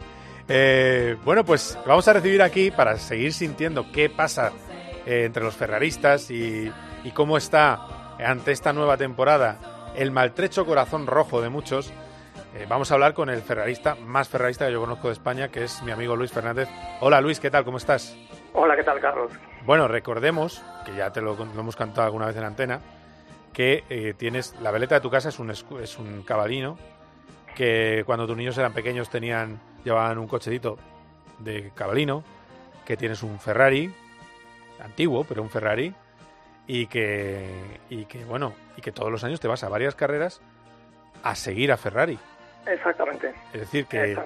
[SPEAKER 3] Eh, bueno, pues vamos a recibir aquí para seguir sintiendo qué pasa entre los ferraristas y cómo está ante esta nueva temporada el maltrecho corazón rojo de muchos eh, vamos a hablar con el ferrarista más ferrarista que yo conozco de España, que es mi amigo Luis Fernández. Hola Luis, ¿qué tal? ¿Cómo estás?
[SPEAKER 22] Hola, ¿qué tal, Carlos?
[SPEAKER 3] Bueno, recordemos, que ya te lo, hemos cantado alguna vez en antena, que eh, tienes la veleta de tu casa es un, es un cabalino que cuando tus niños eran pequeños tenían llevaban un cochecito de cabalino, que tienes un Ferrari antiguo, pero un Ferrari y que y que bueno, y que todos los años te vas a varias carreras a seguir a Ferrari.
[SPEAKER 22] Exactamente.
[SPEAKER 3] Es decir, que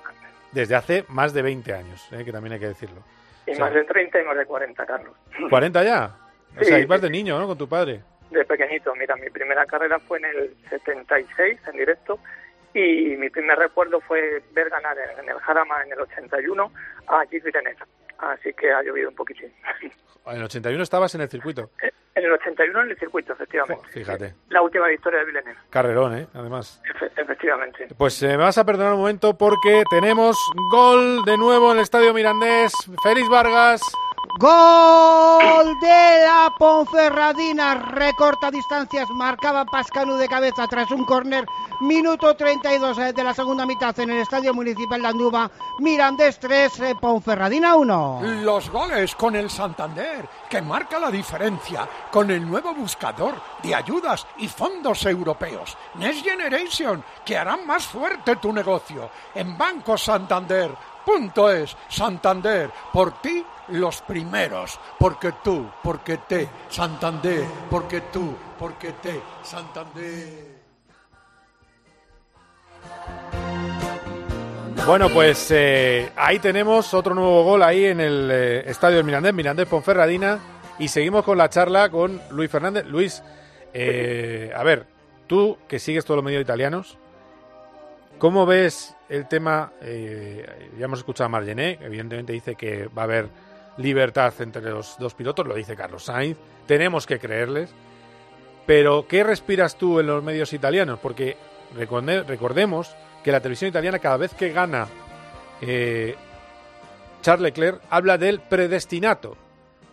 [SPEAKER 3] desde hace más de 20 años, ¿eh? que también hay que decirlo.
[SPEAKER 22] Y más de 30 y más de 40, Carlos.
[SPEAKER 3] ¿40 ya? O sea, ibas de niño, ¿no? Con tu padre.
[SPEAKER 22] De pequeñito. Mira, mi primera carrera fue en el 76, en directo, y mi primer recuerdo fue ver ganar en el Jarama en el 81 a Villeneuve. Así que ha llovido un poquitín. <laughs>
[SPEAKER 3] En el 81 estabas en el circuito.
[SPEAKER 22] En el 81 en el circuito, efectivamente.
[SPEAKER 3] Fíjate.
[SPEAKER 22] La última victoria de Villeneuve.
[SPEAKER 3] Carrerón, ¿eh? Además.
[SPEAKER 22] efectivamente.
[SPEAKER 3] Pues eh, me vas a perdonar un momento porque tenemos gol de nuevo en el Estadio Mirandés. Félix Vargas.
[SPEAKER 12] Gol de la Ponferradina, recorta distancias, marcaba Pascanu de cabeza tras un córner, minuto 32 eh, de la segunda mitad en el Estadio Municipal de Andúba, Mirandés 3, eh, Ponferradina 1.
[SPEAKER 13] Los goles con el Santander, que marca la diferencia con el nuevo buscador de ayudas y fondos europeos, Next Generation, que harán más fuerte tu negocio. En Banco Santander, punto es, Santander, por ti los primeros, porque tú, porque te, Santander, porque tú, porque te, Santander.
[SPEAKER 3] Bueno, pues eh, ahí tenemos otro nuevo gol ahí en el eh, estadio del Mirandés, Mirandés Ponferradina, y seguimos con la charla con Luis Fernández. Luis, eh, a ver, tú que sigues todos los medios italianos, ¿cómo ves el tema? ya hemos escuchado a Margené, evidentemente dice que va a haber libertad entre los dos pilotos, lo dice Carlos Sainz, tenemos que creerles. Pero, ¿qué respiras tú en los medios italianos? Porque recordemos que la televisión italiana cada vez que gana eh, Charles Leclerc habla del predestinato.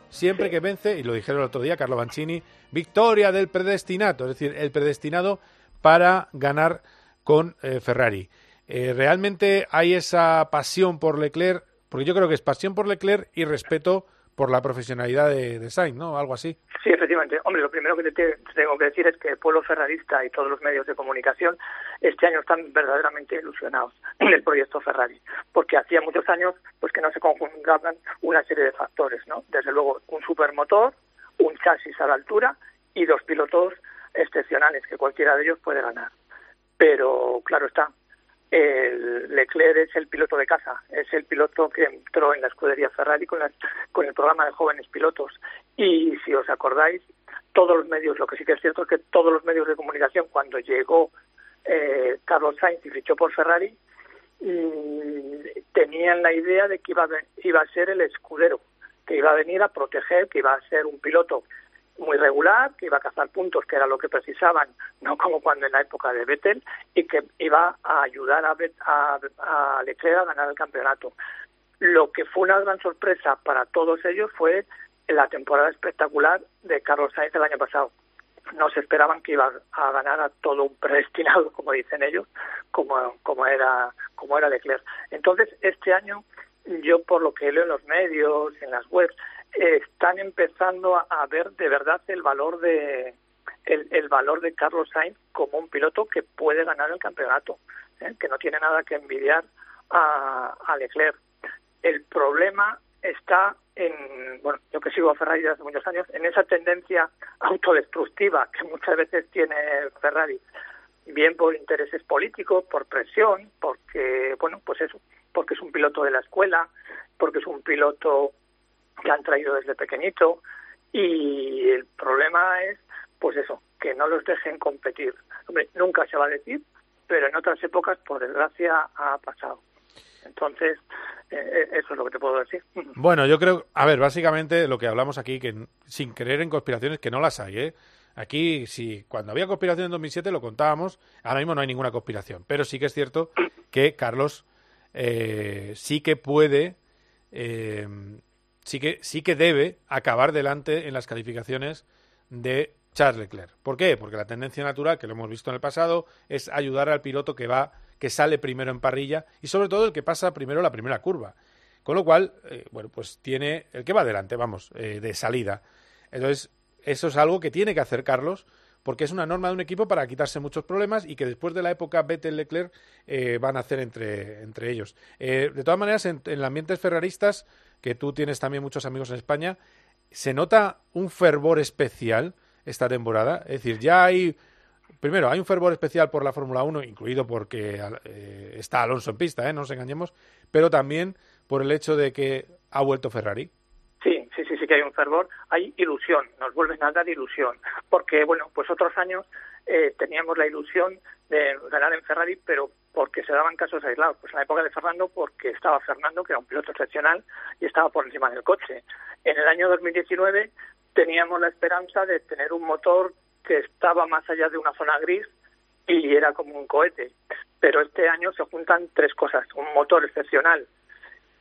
[SPEAKER 3] Siempre que vence, y lo dijeron el otro día Carlo Banchini, victoria del predestinato, es decir, el predestinado para ganar con eh, Ferrari. Eh, ¿Realmente hay esa pasión por Leclerc porque yo creo que es pasión por Leclerc y respeto por la profesionalidad de, Sainz, ¿no? Algo así.
[SPEAKER 22] Sí, efectivamente. Hombre, lo primero que te tengo que decir es que el pueblo ferrarista y todos los medios de comunicación este año están verdaderamente ilusionados <clears throat> en el proyecto Ferrari, porque hacía muchos años pues que no se conjugaban una serie de factores, ¿no? Desde luego un supermotor, un chasis a la altura y dos pilotos excepcionales que cualquiera de ellos puede ganar. Pero claro está, el Leclerc es el piloto de casa, es el piloto que entró en la escudería Ferrari con, con el programa de jóvenes pilotos. Y si os acordáis, todos los medios, lo que sí que es cierto es que todos los medios de comunicación, cuando llegó eh, Carlos Sainz y fichó por Ferrari, mm, tenían la idea de que iba iba a ser el escudero, que iba a venir a proteger, que iba a ser un piloto muy regular, que iba a cazar puntos, que era lo que precisaban, no como cuando en la época de Vettel, y que iba a ayudar a, a, a Leclerc a ganar el campeonato. Lo que fue una gran sorpresa para todos ellos fue la temporada espectacular de Carlos Sainz el año pasado. No se esperaban que iba a ganar a todo un predestinado, como dicen ellos, como, como, era, como era Leclerc. Entonces, este año, yo por lo que leo en los medios, en las webs, están empezando a, ver de verdad el valor de el, valor de Carlos Sainz como un piloto que puede ganar el campeonato, ¿eh? que no tiene nada que envidiar a, a Leclerc. El problema está en, bueno, yo que sigo a Ferrari desde hace muchos años, en esa tendencia autodestructiva que muchas veces tiene Ferrari, bien por intereses políticos, por presión, porque, bueno, pues eso, porque es un piloto de la escuela, porque es un piloto que han traído desde pequeñito y el problema es, pues eso, que no los dejen competir. Hombre, nunca se va a decir, pero en otras épocas, por desgracia, ha pasado. Entonces, eh, eh, eso es lo que te puedo decir. <laughs>
[SPEAKER 3] Bueno, yo creo, a ver, básicamente lo que hablamos aquí, que sin creer en conspiraciones, que no las hay, ¿eh? Aquí, sí, cuando había conspiración en 2007 lo contábamos, ahora mismo no hay ninguna conspiración, pero sí que es cierto que Carlos eh, sí que puede eh, sí que, sí que debe acabar delante en las calificaciones de Charles Leclerc. ¿Por qué? Porque la tendencia natural, que lo hemos visto en el pasado, es ayudar al piloto que va, que sale primero en parrilla y sobre todo el que pasa primero la primera curva. Con lo cual, eh, bueno, pues tiene el que va adelante, vamos, eh, de salida. Entonces, eso es algo que tiene que hacer Carlos, porque es una norma de un equipo para quitarse muchos problemas y que después de la época Vettel-Leclerc eh, van a hacer entre, entre ellos. de todas maneras, en, en ambientes ferraristas, que tú tienes también muchos amigos en España, ¿se nota un fervor especial esta temporada? Es decir, ya hay, primero, hay un fervor especial por la Fórmula 1, incluido porque eh, está Alonso en pista, ¿eh? no nos engañemos, pero también por el hecho de que ha vuelto Ferrari.
[SPEAKER 22] Sí, sí, sí, sí que hay un fervor, hay ilusión, nos vuelven a dar ilusión, porque, bueno, pues otros años eh, teníamos la ilusión de ganar en Ferrari, pero porque se daban casos aislados. Pues en la época de Fernando, porque estaba Fernando, que era un piloto excepcional, y estaba por encima del coche. En el año 2019 teníamos la esperanza de tener un motor que estaba más allá de una zona gris y era como un cohete. Pero este año se juntan tres cosas. Un motor excepcional,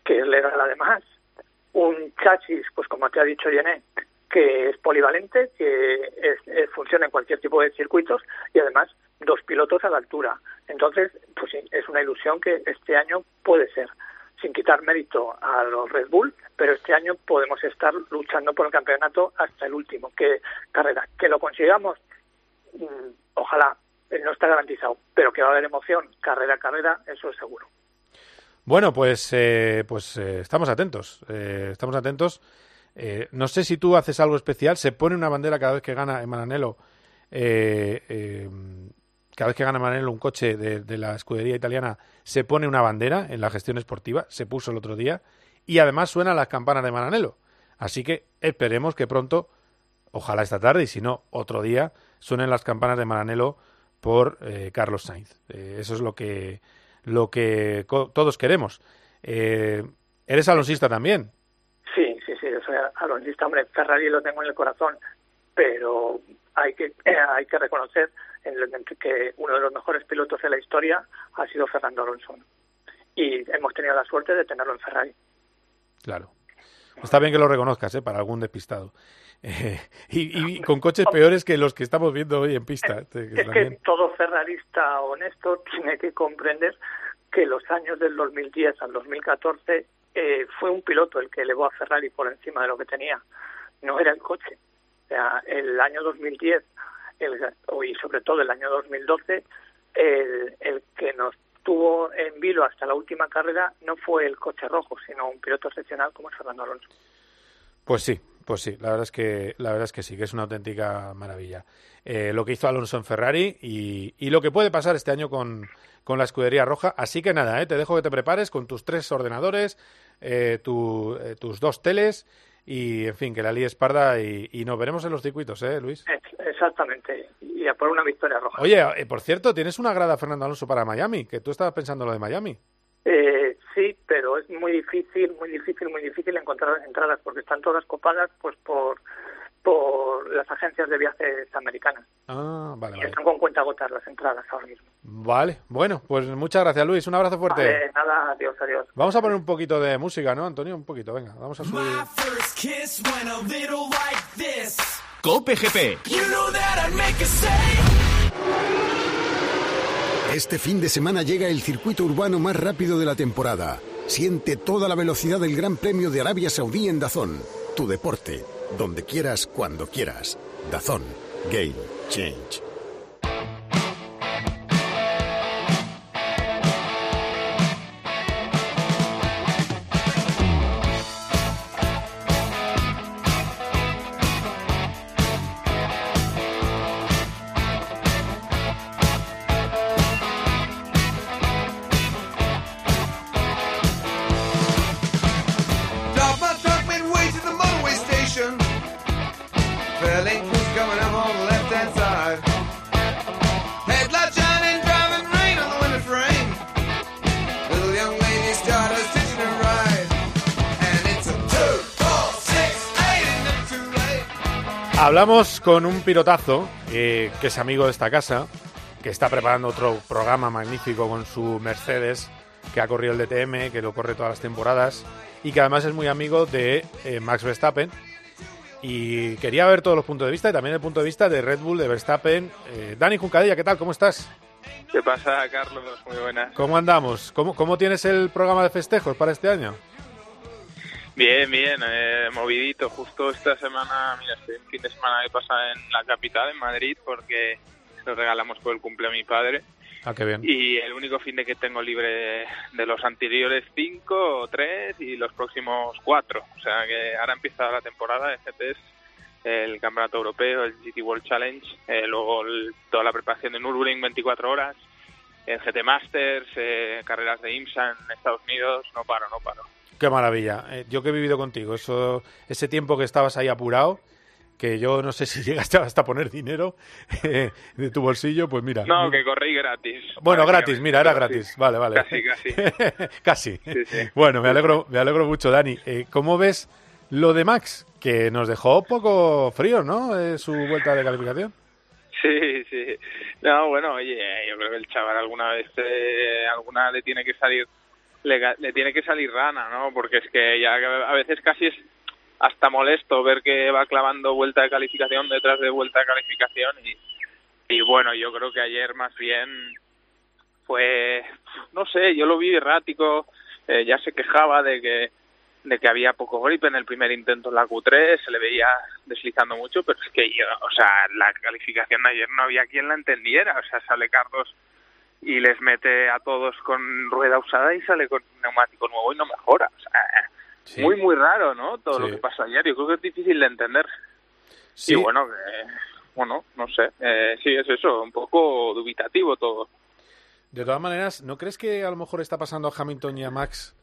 [SPEAKER 22] que es legal además, un chasis, pues como te ha dicho Yené, que es polivalente, que es, funciona en cualquier tipo de circuitos y además dos pilotos a la altura. Entonces, pues es una ilusión que este año puede ser, sin quitar mérito a los Red Bull, pero este año podemos estar luchando por el campeonato hasta el último que carrera. Que lo consigamos, mm, ojalá, eh, no está garantizado, pero que va a haber emoción carrera a carrera, eso es seguro.
[SPEAKER 3] Bueno, pues, eh, pues eh, estamos atentos, estamos atentos. no sé si tú haces algo especial, se pone una bandera cada vez que gana Emananelo eh, cada vez que gana Manelo un coche de, la escudería italiana, se pone una bandera en la gestión esportiva, se puso el otro día, y además suenan las campanas de Mananelo. Así que esperemos que pronto, ojalá esta tarde, y si no, otro día, suenen las campanas de Mananelo por eh, Carlos Sainz. Eh, eso es lo que, lo que todos queremos. Eh, ¿Eres alonsista también?
[SPEAKER 22] Sí, sí, sí, yo soy alonsista. Hombre, Ferrari lo tengo en el corazón, pero hay que, hay que reconocer que uno de los mejores pilotos de la historia ha sido Fernando Alonso. Y hemos tenido la suerte de tenerlo en Ferrari.
[SPEAKER 3] Claro. Está bien que lo reconozcas, ¿eh? Para algún despistado. <laughs> Eh, y, con coches peores que los que estamos viendo hoy en pista.
[SPEAKER 22] Eh, es que todo ferrarista honesto <laughs> tiene que comprender que los años del 2010 al 2014 eh, fue un piloto el que elevó a Ferrari por encima de lo que tenía. No era el coche. O sea, el año 2010 y sobre todo el año 2012, el, el que nos tuvo en vilo hasta la última carrera no fue el coche rojo, sino un piloto excepcional como es Fernando Alonso.
[SPEAKER 3] Pues sí, pues sí, la verdad es que la verdad es que sí, que es una auténtica maravilla. Eh, lo que hizo Alonso en Ferrari y, y, lo que puede pasar este año con, con la escudería roja. Así que nada, eh, te dejo que te prepares con tus tres ordenadores, eh, tu, tus dos teles y, en fin, que la líes parda y, y nos veremos en los circuitos, ¿eh, Luis?
[SPEAKER 22] Exactamente, y a por una victoria roja.
[SPEAKER 3] Oye, eh, por cierto, tienes una grada Fernando Alonso para Miami, que tú estabas pensando lo de Miami.
[SPEAKER 22] Eh, sí, pero es muy difícil, muy difícil, muy difícil encontrar entradas porque están todas copadas pues por por las agencias de viajes americanas.
[SPEAKER 3] Ah, vale, vale.
[SPEAKER 22] Están con cuenta gotas las entradas ahora mismo.
[SPEAKER 3] Vale, bueno, pues muchas gracias Luis, un abrazo fuerte.
[SPEAKER 22] Vale, nada, adiós, adiós.
[SPEAKER 3] Vamos a poner un poquito de música, ¿no, Antonio? Un poquito, venga, vamos a subir.
[SPEAKER 1] Cope GP.
[SPEAKER 23] Este fin de semana llega el circuito urbano más rápido de la temporada. Siente toda la velocidad del Gran Premio de Arabia Saudí en Dazón. Tu deporte, donde quieras, cuando quieras. Dazón. Game Change.
[SPEAKER 3] Hablamos con un pilotazo eh, que es amigo de esta casa, que está preparando otro programa magnífico con su Mercedes, que ha corrido el DTM, que lo corre todas las temporadas y que además es muy amigo de eh, Max Verstappen. Y quería ver todos los puntos de vista y también el punto de vista de Red Bull, de Verstappen. Eh, Dani Juncadilla, ¿qué tal? ¿Cómo estás?
[SPEAKER 24] ¿Qué pasa, Carlos? Muy buenas.
[SPEAKER 3] ¿Cómo andamos? ¿Cómo, cómo tienes el programa de festejos para este año?
[SPEAKER 24] Bien, bien, eh, movidito. Justo esta semana, mira, este fin de semana que pasa en la capital, en Madrid, porque lo regalamos por el cumple a mi padre.
[SPEAKER 3] Ah, qué bien.
[SPEAKER 24] Y el único fin de que tengo libre de los anteriores cinco o tres y los próximos cuatro. O sea que ahora empieza la temporada de GTs, el Campeonato Europeo, el GT World Challenge, eh, luego toda la preparación de Nürburgring 24 horas, el GT Masters, eh, carreras de IMSA en Estados Unidos, no paro, no paro.
[SPEAKER 3] Qué maravilla. Eh, yo que he vivido contigo, eso, ese tiempo que estabas ahí apurado, que yo no sé <laughs> si llegaste hasta poner dinero eh, de tu bolsillo, pues mira.
[SPEAKER 24] No, que corrí gratis.
[SPEAKER 3] Bueno, gratis, mira, era gratis. Vale, vale.
[SPEAKER 24] Casi,
[SPEAKER 3] casi. <laughs> casi. Bueno, me alegro, me alegro mucho, Dani. Eh, ¿Cómo ves lo de Max? Que nos dejó poco frío, ¿no? su vuelta de calificación.
[SPEAKER 24] Sí, sí. No, bueno, oye, yo creo que el chaval alguna vez, alguna le tiene que salir le, le tiene que salir rana, ¿no? Porque es que ya a veces casi es hasta molesto ver que va clavando vuelta de calificación detrás de vuelta de calificación y, y bueno, yo creo que ayer más bien fue, no sé, yo lo vi errático, eh, ya se quejaba de que de que había poco grip en el primer intento en la Q3, se le veía deslizando mucho, pero es que yo, o sea, la calificación de ayer no había quien la entendiera, o sea, sale Carlos y les mete a todos con rueda usada y sale con neumático nuevo y no mejora, o sea, muy, muy raro, ¿no? Todo lo que pasó ayer, yo creo que es difícil de entender. Y bueno, bueno, no sé, eh, sí, es eso, un poco dubitativo todo.
[SPEAKER 3] De todas maneras, ¿no crees que a lo mejor está pasando a Hamilton y a Max?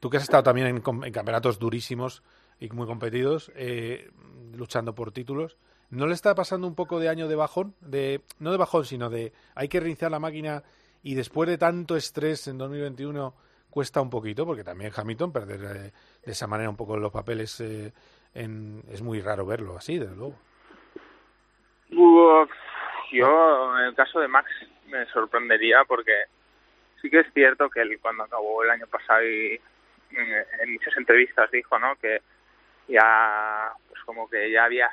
[SPEAKER 3] Tú que has estado también en, campeonatos durísimos y muy competidos, eh, luchando por títulos, ¿no le está pasando un poco de año de bajón? De, no de bajón, sino de hay que reiniciar la máquina y después de tanto estrés en 2021 cuesta un poquito, porque también Hamilton perder eh, de esa manera un poco los papeles eh, es muy raro verlo así, desde luego.
[SPEAKER 24] yo, en el caso de Max, me sorprendería porque sí que es cierto que él cuando acabó el año pasado y en muchas entrevistas dijo, ¿no? Que ya, pues como que ya había,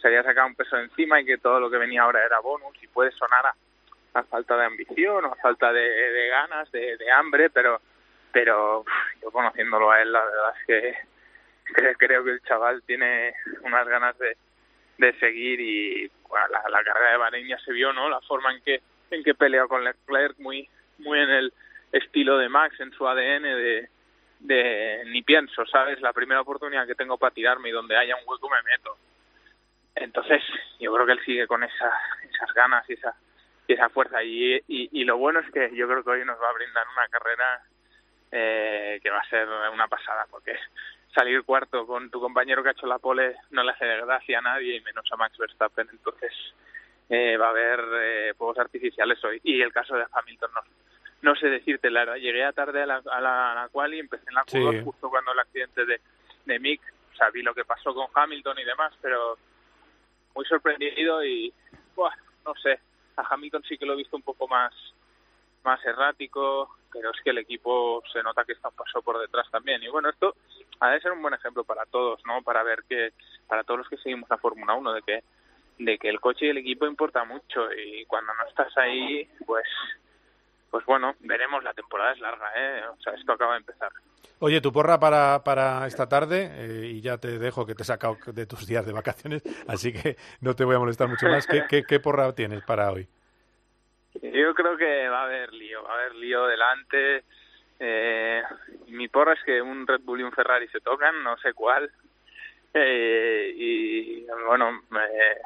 [SPEAKER 24] se había sacado un peso encima y que todo lo que venía ahora era bonus y puede sonar a, falta de ambición o a falta de, ganas, de, hambre, pero, pero yo conociéndolo a él, la verdad es que, creo que el chaval tiene unas ganas de, de seguir y la, la carrera de Bahrein ya se vio, ¿no? La forma en que en que peleó con Leclerc muy muy en el estilo de Max en su ADN de, de ni pienso sabes la primera oportunidad que tengo para tirarme y donde haya un hueco me meto entonces yo creo que él sigue con esa, esas ganas y esa y esa fuerza. Y, y, lo bueno es que yo creo que hoy nos va a brindar una carrera eh, que va a ser una pasada porque salir cuarto con tu compañero que ha hecho la pole no le hace gracia a nadie y menos a Max Verstappen. Entonces eh, va a haber eh, fuegos artificiales hoy. Y el caso de Hamilton no, no sé decirte, la verdad, llegué a tarde a la, a la, cual y empecé en la q justo cuando el accidente de, de Mick, o sea, vi lo que pasó con Hamilton y demás, pero muy sorprendido y, no sé, a Hamilton sí que lo he visto un poco más más errático, pero es que el equipo se nota que está un paso por detrás también. Y bueno, esto ha de ser un buen ejemplo para todos, ¿no? Para ver que, para todos los que seguimos la Fórmula 1, de que de que el coche y el equipo importa mucho y cuando no estás ahí, pues pues bueno, veremos, la temporada es larga, ¿eh? O sea, esto acaba de empezar.
[SPEAKER 3] Oye, tu porra para, para esta tarde, eh, y ya te dejo que te he sacado de tus días de vacaciones, <laughs> así que no te voy a molestar mucho más. ¿Qué, qué, porra tienes para hoy?
[SPEAKER 24] Yo creo que va a haber lío, va a haber lío delante. Eh, mi porra es que un Red Bull y un Ferrari se tocan, no sé cuál. Eh, y bueno, eh,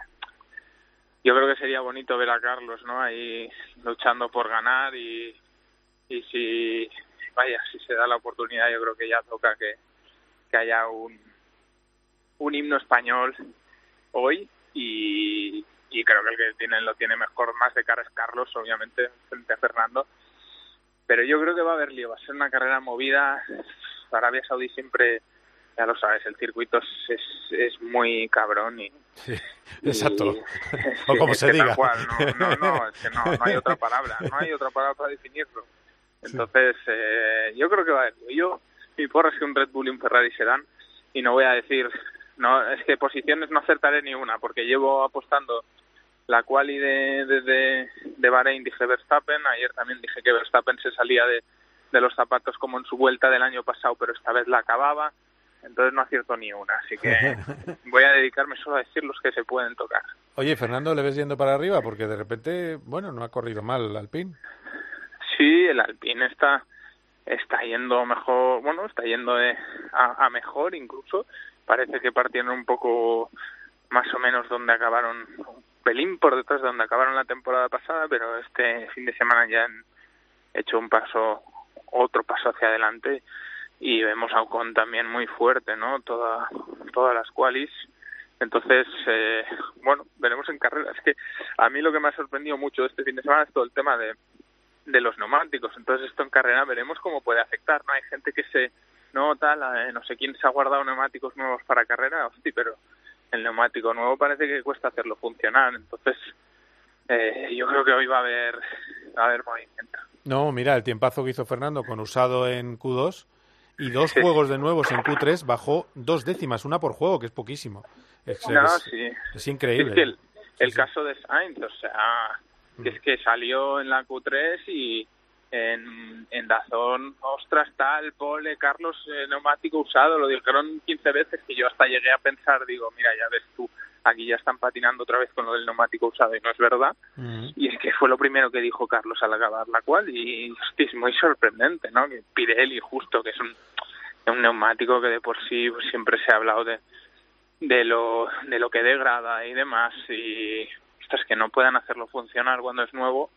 [SPEAKER 24] yo creo que sería bonito ver a Carlos no ahí luchando por ganar y, y si vaya si se da la oportunidad yo creo que ya toca que, que haya un un himno español hoy y, y creo que el que tiene lo tiene mejor más de cara es Carlos obviamente frente a Fernando. Pero yo creo que va a haber lío va a ser una carrera movida. Arabia Saudí siempre ya lo sabes, el circuito es, es, muy cabrón y...
[SPEAKER 3] exacto, <laughs> o como se diga.
[SPEAKER 24] no, no, es que no, no hay otra palabra, no hay otra palabra para definirlo. Entonces, eh, yo creo que va a Yo, mi porra es que un Red Bull y un Ferrari se dan y no voy a decir, no es que posiciones no acertaré ni una porque llevo apostando la quali de, de, de Bahrein dije Verstappen, ayer también dije que Verstappen se salía de, de los zapatos como en su vuelta del año pasado, pero esta vez la acababa entonces no acierto ni una, así que <laughs> voy a dedicarme solo a decir los que se pueden tocar.
[SPEAKER 3] Oye, Fernando, ¿le ves yendo para arriba? Porque de repente, bueno, no ha corrido mal el Alpine.
[SPEAKER 24] Sí, el Alpine está está yendo mejor, bueno, está yendo de, a, mejor incluso. Parece que partieron un poco más o menos donde acabaron, un pelín por detrás de donde acabaron la temporada pasada, pero este fin de semana ya han hecho un paso, otro paso hacia adelante y vemos a Ocon también muy fuerte, ¿no? Toda, todas las qualis. Entonces, eh, bueno, veremos en carrera. Es que a mí lo que me ha sorprendido mucho este fin de semana es todo el tema de, de los neumáticos. Entonces, esto en carrera veremos cómo puede afectar, ¿no? Hay gente que se, no tal, eh, no sé quién se ha guardado neumáticos nuevos para carrera, <laughs> hostia, pero el neumático nuevo parece que cuesta hacerlo funcionar. Entonces, eh, yo creo que hoy va a haber, va a haber movimiento.
[SPEAKER 3] No, mira, el tiempazo que hizo Fernando con usado en Q2 y dos juegos de nuevos en Q3 bajó dos décimas, una por juego, que es poquísimo. Es,
[SPEAKER 24] No,
[SPEAKER 3] es-
[SPEAKER 24] sí.
[SPEAKER 3] es increíble.
[SPEAKER 24] Es que el, el caso de Sainz, o sea, que es que salió en la Q3 y en, en Dazón, ostras, tal, pole, Carlos, eh, neumático usado, lo dijeron 15 veces que yo hasta llegué a pensar, digo, mira, ya ves tú, aquí ya están patinando otra vez con lo del neumático usado y no es verdad. Y es que fue lo primero que dijo Carlos al acabar la cual y hostia, es muy sorprendente, ¿no? Que Pirelli justo, que es un, un neumático que de por sí pues, siempre se ha hablado de, de lo de lo que degrada y demás y ostras, que no puedan hacerlo funcionar cuando es nuevo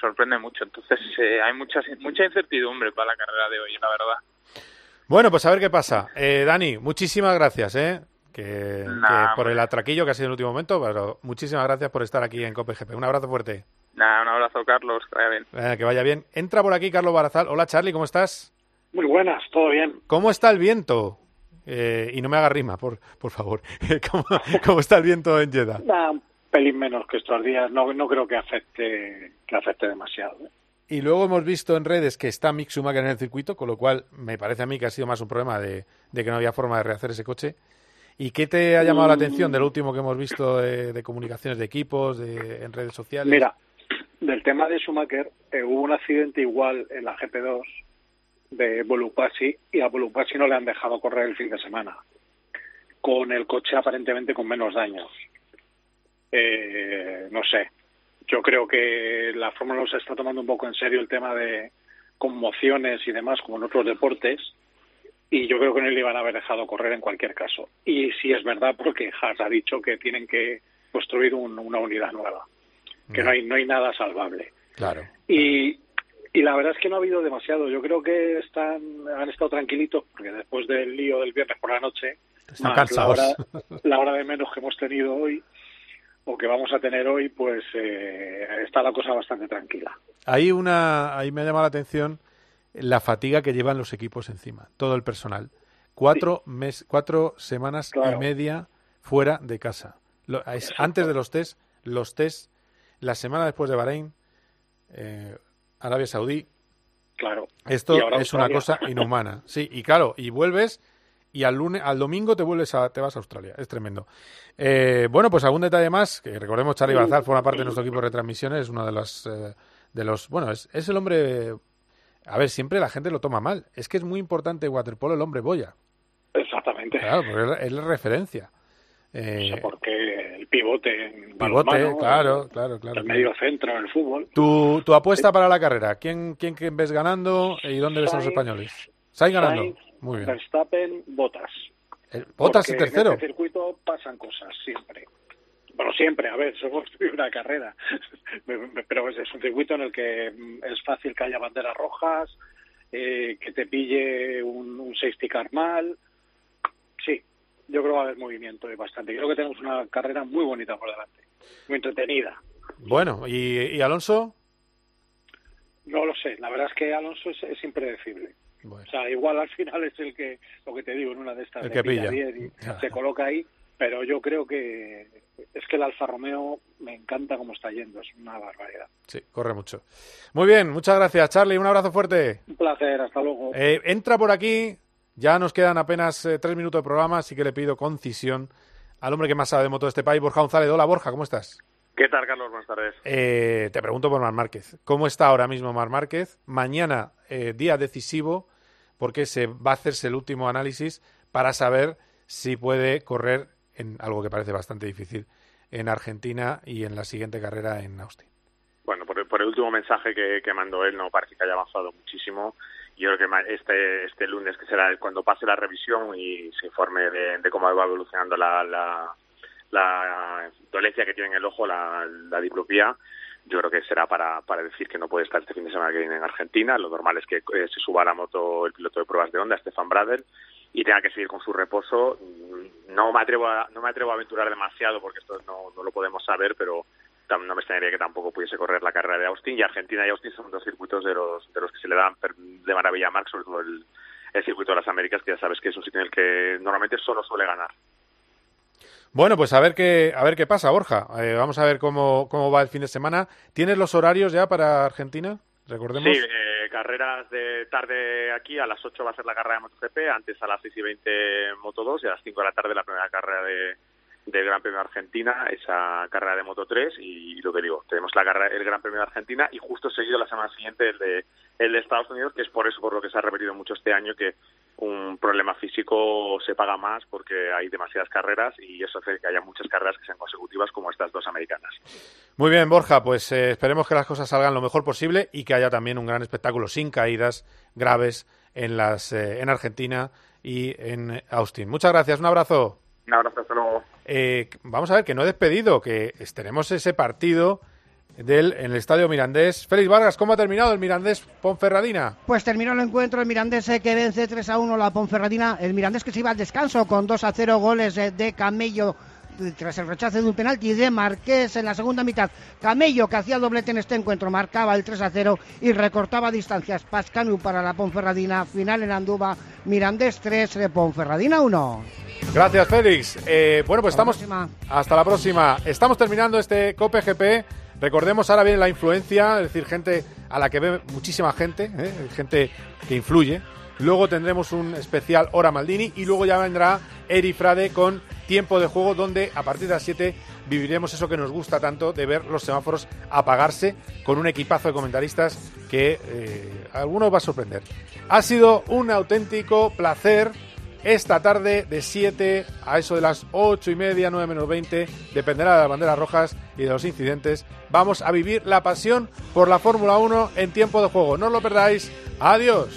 [SPEAKER 24] sorprende mucho. Entonces eh, hay mucha, mucha incertidumbre para la carrera de hoy, la verdad.
[SPEAKER 3] Bueno, pues a ver qué pasa. Eh, Dani, muchísimas gracias, ¿eh? Que,
[SPEAKER 24] Nah,
[SPEAKER 3] que por el atraquillo que ha sido en el último momento, pero muchísimas gracias por estar aquí en COPGP. Un abrazo fuerte.
[SPEAKER 24] Nada, un abrazo, Carlos, que vaya bien.
[SPEAKER 3] Eh, que vaya bien. Entra por aquí Carlos Barazal. Hola, Charlie, ¿cómo estás?
[SPEAKER 25] Muy buenas, todo bien.
[SPEAKER 3] ¿Cómo está el viento? Eh, y no me haga rima, por, por favor. <laughs> ¿Cómo, cómo está el viento en Jeddah?
[SPEAKER 25] Nada, un pelín menos que estos días. No, no creo que afecte, que afecte demasiado. ¿eh?
[SPEAKER 3] Y luego hemos visto en redes que está Mick Schumacher en el circuito, con lo cual me parece a mí que ha sido más un problema de, de que no había forma de rehacer ese coche. ¿Y qué te ha llamado la
[SPEAKER 25] Mm.
[SPEAKER 3] atención del último que hemos visto de, de comunicaciones de equipos, de, en redes sociales?
[SPEAKER 25] Mira, del tema de Schumacher, eh, hubo un accidente igual en la GP2 de Volupassi y a Volupassi no le han dejado correr el fin de semana, con el coche aparentemente con menos daños. Eh, no sé, yo creo que la Fórmula 1 se está tomando un poco en serio el tema de conmociones y demás, como en otros deportes, y yo creo que no le iban a haber dejado correr en cualquier caso. Y sí es verdad porque Haas ha dicho que tienen que construir un- una unidad nueva, que no hay, no hay nada salvable.
[SPEAKER 3] Claro.
[SPEAKER 25] Y, y la verdad es que no ha habido demasiado. Yo creo que están han estado tranquilitos porque después del lío del viernes por la noche,
[SPEAKER 3] Están
[SPEAKER 25] más
[SPEAKER 3] cansados.
[SPEAKER 25] La, hora, la hora de menos que hemos tenido hoy o que vamos a tener hoy, pues eh, está la cosa bastante tranquila.
[SPEAKER 3] Hay una, ahí me llama la atención la fatiga que llevan los equipos encima, todo el personal. Cuatro, mes, cuatro semanas y media fuera de casa. Lo- es antes de los test, los test, la semana después de Bahrein, eh, Arabia Saudí.
[SPEAKER 25] Claro.
[SPEAKER 3] Esto es una cosa <laughs> inhumana. Sí, y claro, y vuelves y al lunes, al domingo te vuelves a, te vas a Australia. Es tremendo. Eh, bueno, pues algún detalle más, que recordemos Charlie Barzal forma parte de nuestro equipo de retransmisiones, es uno de los, eh, de los, bueno, es, es el hombre, a ver, siempre la gente lo toma mal. Es que es muy importante waterpolo el hombre boya.
[SPEAKER 25] Exactamente.
[SPEAKER 3] Claro, porque es la- referencia. Eh,
[SPEAKER 25] O sea, porque el pivote en
[SPEAKER 3] pivote, claro,
[SPEAKER 25] el-
[SPEAKER 3] claro, claro.
[SPEAKER 25] el medio centro en el fútbol.
[SPEAKER 3] Tu, tu apuesta para la carrera, ¿quién, quién, quién ves ganando y dónde ves a los
[SPEAKER 25] Sainz-
[SPEAKER 3] españoles? Sainz ganando.
[SPEAKER 25] Sainz,
[SPEAKER 3] Muy bien.
[SPEAKER 25] Verstappen, Botas.
[SPEAKER 3] Botas y tercero.
[SPEAKER 25] En este circuito pasan cosas siempre. Bueno, siempre, a ver, somos <laughs> una carrera. Pero es, un circuito en el que mm, es fácil que haya banderas rojas, eh, que te pille un, un safety car mal. Sí, yo creo que va a haber movimiento y bastante. Creo que tenemos una carrera muy bonita por delante, muy entretenida.
[SPEAKER 3] Bueno, ¿y, y Alonso?
[SPEAKER 25] No lo sé, la verdad es que Alonso es, es impredecible. O sea, igual al final es el que, lo que te digo, en una de estas
[SPEAKER 3] El que
[SPEAKER 25] pilla
[SPEAKER 3] pilla.
[SPEAKER 25] y <laughs> se coloca ahí, pero yo creo que es que el Alfa Romeo me encanta cómo está yendo, es una barbaridad.
[SPEAKER 3] Sí, corre mucho. Muy bien, muchas gracias, Charlie. Un abrazo fuerte.
[SPEAKER 25] Un placer, hasta luego.
[SPEAKER 3] Eh, entra por aquí. Ya nos quedan apenas eh, tres minutos de programa, así que le pido concisión al hombre que más sabe de moto de este país, Borja González. Hola, Borja, ¿cómo estás?
[SPEAKER 26] ¿Qué tal, Carlos? Buenas tardes.
[SPEAKER 3] Eh, te pregunto por Mar Márquez. ¿Cómo está ahora mismo Mar Márquez? Mañana, eh, día decisivo, porque se va a hacerse el último análisis para saber si puede correr en algo que parece bastante difícil en Argentina y en la siguiente carrera en Austin.
[SPEAKER 26] Bueno, por, el- último mensaje que, que mandó él, no parece que haya avanzado muchísimo. Yo creo que este, este lunes, que será cuando pase la revisión y se informe de, cómo va evolucionando la, la, la dolencia que tiene en el ojo, la, diplopía, yo creo que será para, para decir que no puede estar este fin de semana que viene en Argentina. Lo normal es que eh, se suba a la moto el piloto de pruebas de Honda, Stefan Bradel, y tenga que seguir con su reposo. Mm, No me atrevo a, no me atrevo a aventurar demasiado porque esto no, lo podemos saber, pero no me extrañaría que tampoco pudiese correr la carrera de Austin. Y Argentina y Austin son dos circuitos de los, de los que se le dan de maravilla a Marc, sobre todo el, el circuito de las Américas, que ya sabes que es un sitio en el que normalmente solo suele ganar.
[SPEAKER 3] Bueno, pues a ver qué, a ver qué pasa, Borja. Eh, vamos a ver cómo, cómo va el fin de semana. ¿Tienes los horarios ya para Argentina? Recordemos.
[SPEAKER 26] Sí, eh, carreras de tarde aquí, a las 8 va a ser la carrera de MotoGP, antes a las 6 y 20 Moto 2 y a las 5 de la tarde la primera carrera de, del Gran Premio de Argentina, esa carrera de Moto 3 y, lo que digo, tenemos la carrera, el Gran Premio de Argentina y justo seguido la semana siguiente el de, el de Estados Unidos, que es por eso por lo que se ha repetido mucho este año que un problema físico se paga más porque hay demasiadas carreras y eso hace que haya muchas carreras que sean consecutivas como estas dos americanas.
[SPEAKER 3] Muy bien, Borja, pues eh, esperemos que las cosas salgan lo mejor posible y que haya también un gran espectáculo sin caídas graves en, las, eh, en Argentina y en Austin. Muchas gracias, un abrazo.
[SPEAKER 26] Un abrazo, hasta luego.
[SPEAKER 3] Eh, vamos a ver que no he despedido, que tenemos ese partido del, en el Estadio Mirandés. Félix Vargas, ¿cómo ha terminado el Mirandés Ponferradina?
[SPEAKER 12] Pues terminó el encuentro el Mirandés eh, que vence 3 a 1 la Ponferradina. El Mirandés que se iba al descanso con 2 a 0 goles eh, de Camello tras el rechazo de un penalti de Marqués en la segunda mitad. Camello, que hacía doblete en este encuentro, marcaba el 3 a 0 y recortaba distancias. Pascanu para la Ponferradina, final en Anduba, Mirandés 3, eh, Ponferradina 1.
[SPEAKER 3] Gracias, Félix. bueno, pues estamos. hasta la próxima. Estamos terminando este COPE GP. Recordemos, ahora viene la influencia, es decir, gente a la que ve muchísima gente, ¿eh? gente que influye. Luego tendremos un especial Hora Maldini y luego ya vendrá Eri Frade con Tiempo de Juego, donde a partir de las 7 viviremos eso que nos gusta tanto de ver los semáforos apagarse con un equipazo de comentaristas que eh, algunos va a sorprender. Ha sido un auténtico placer esta tarde de 7 a eso de las 8 y media, 9 menos 20, dependerá de las banderas rojas y de los incidentes. Vamos a vivir la pasión por la Fórmula 1 en tiempo de juego. No os lo perdáis. Adiós.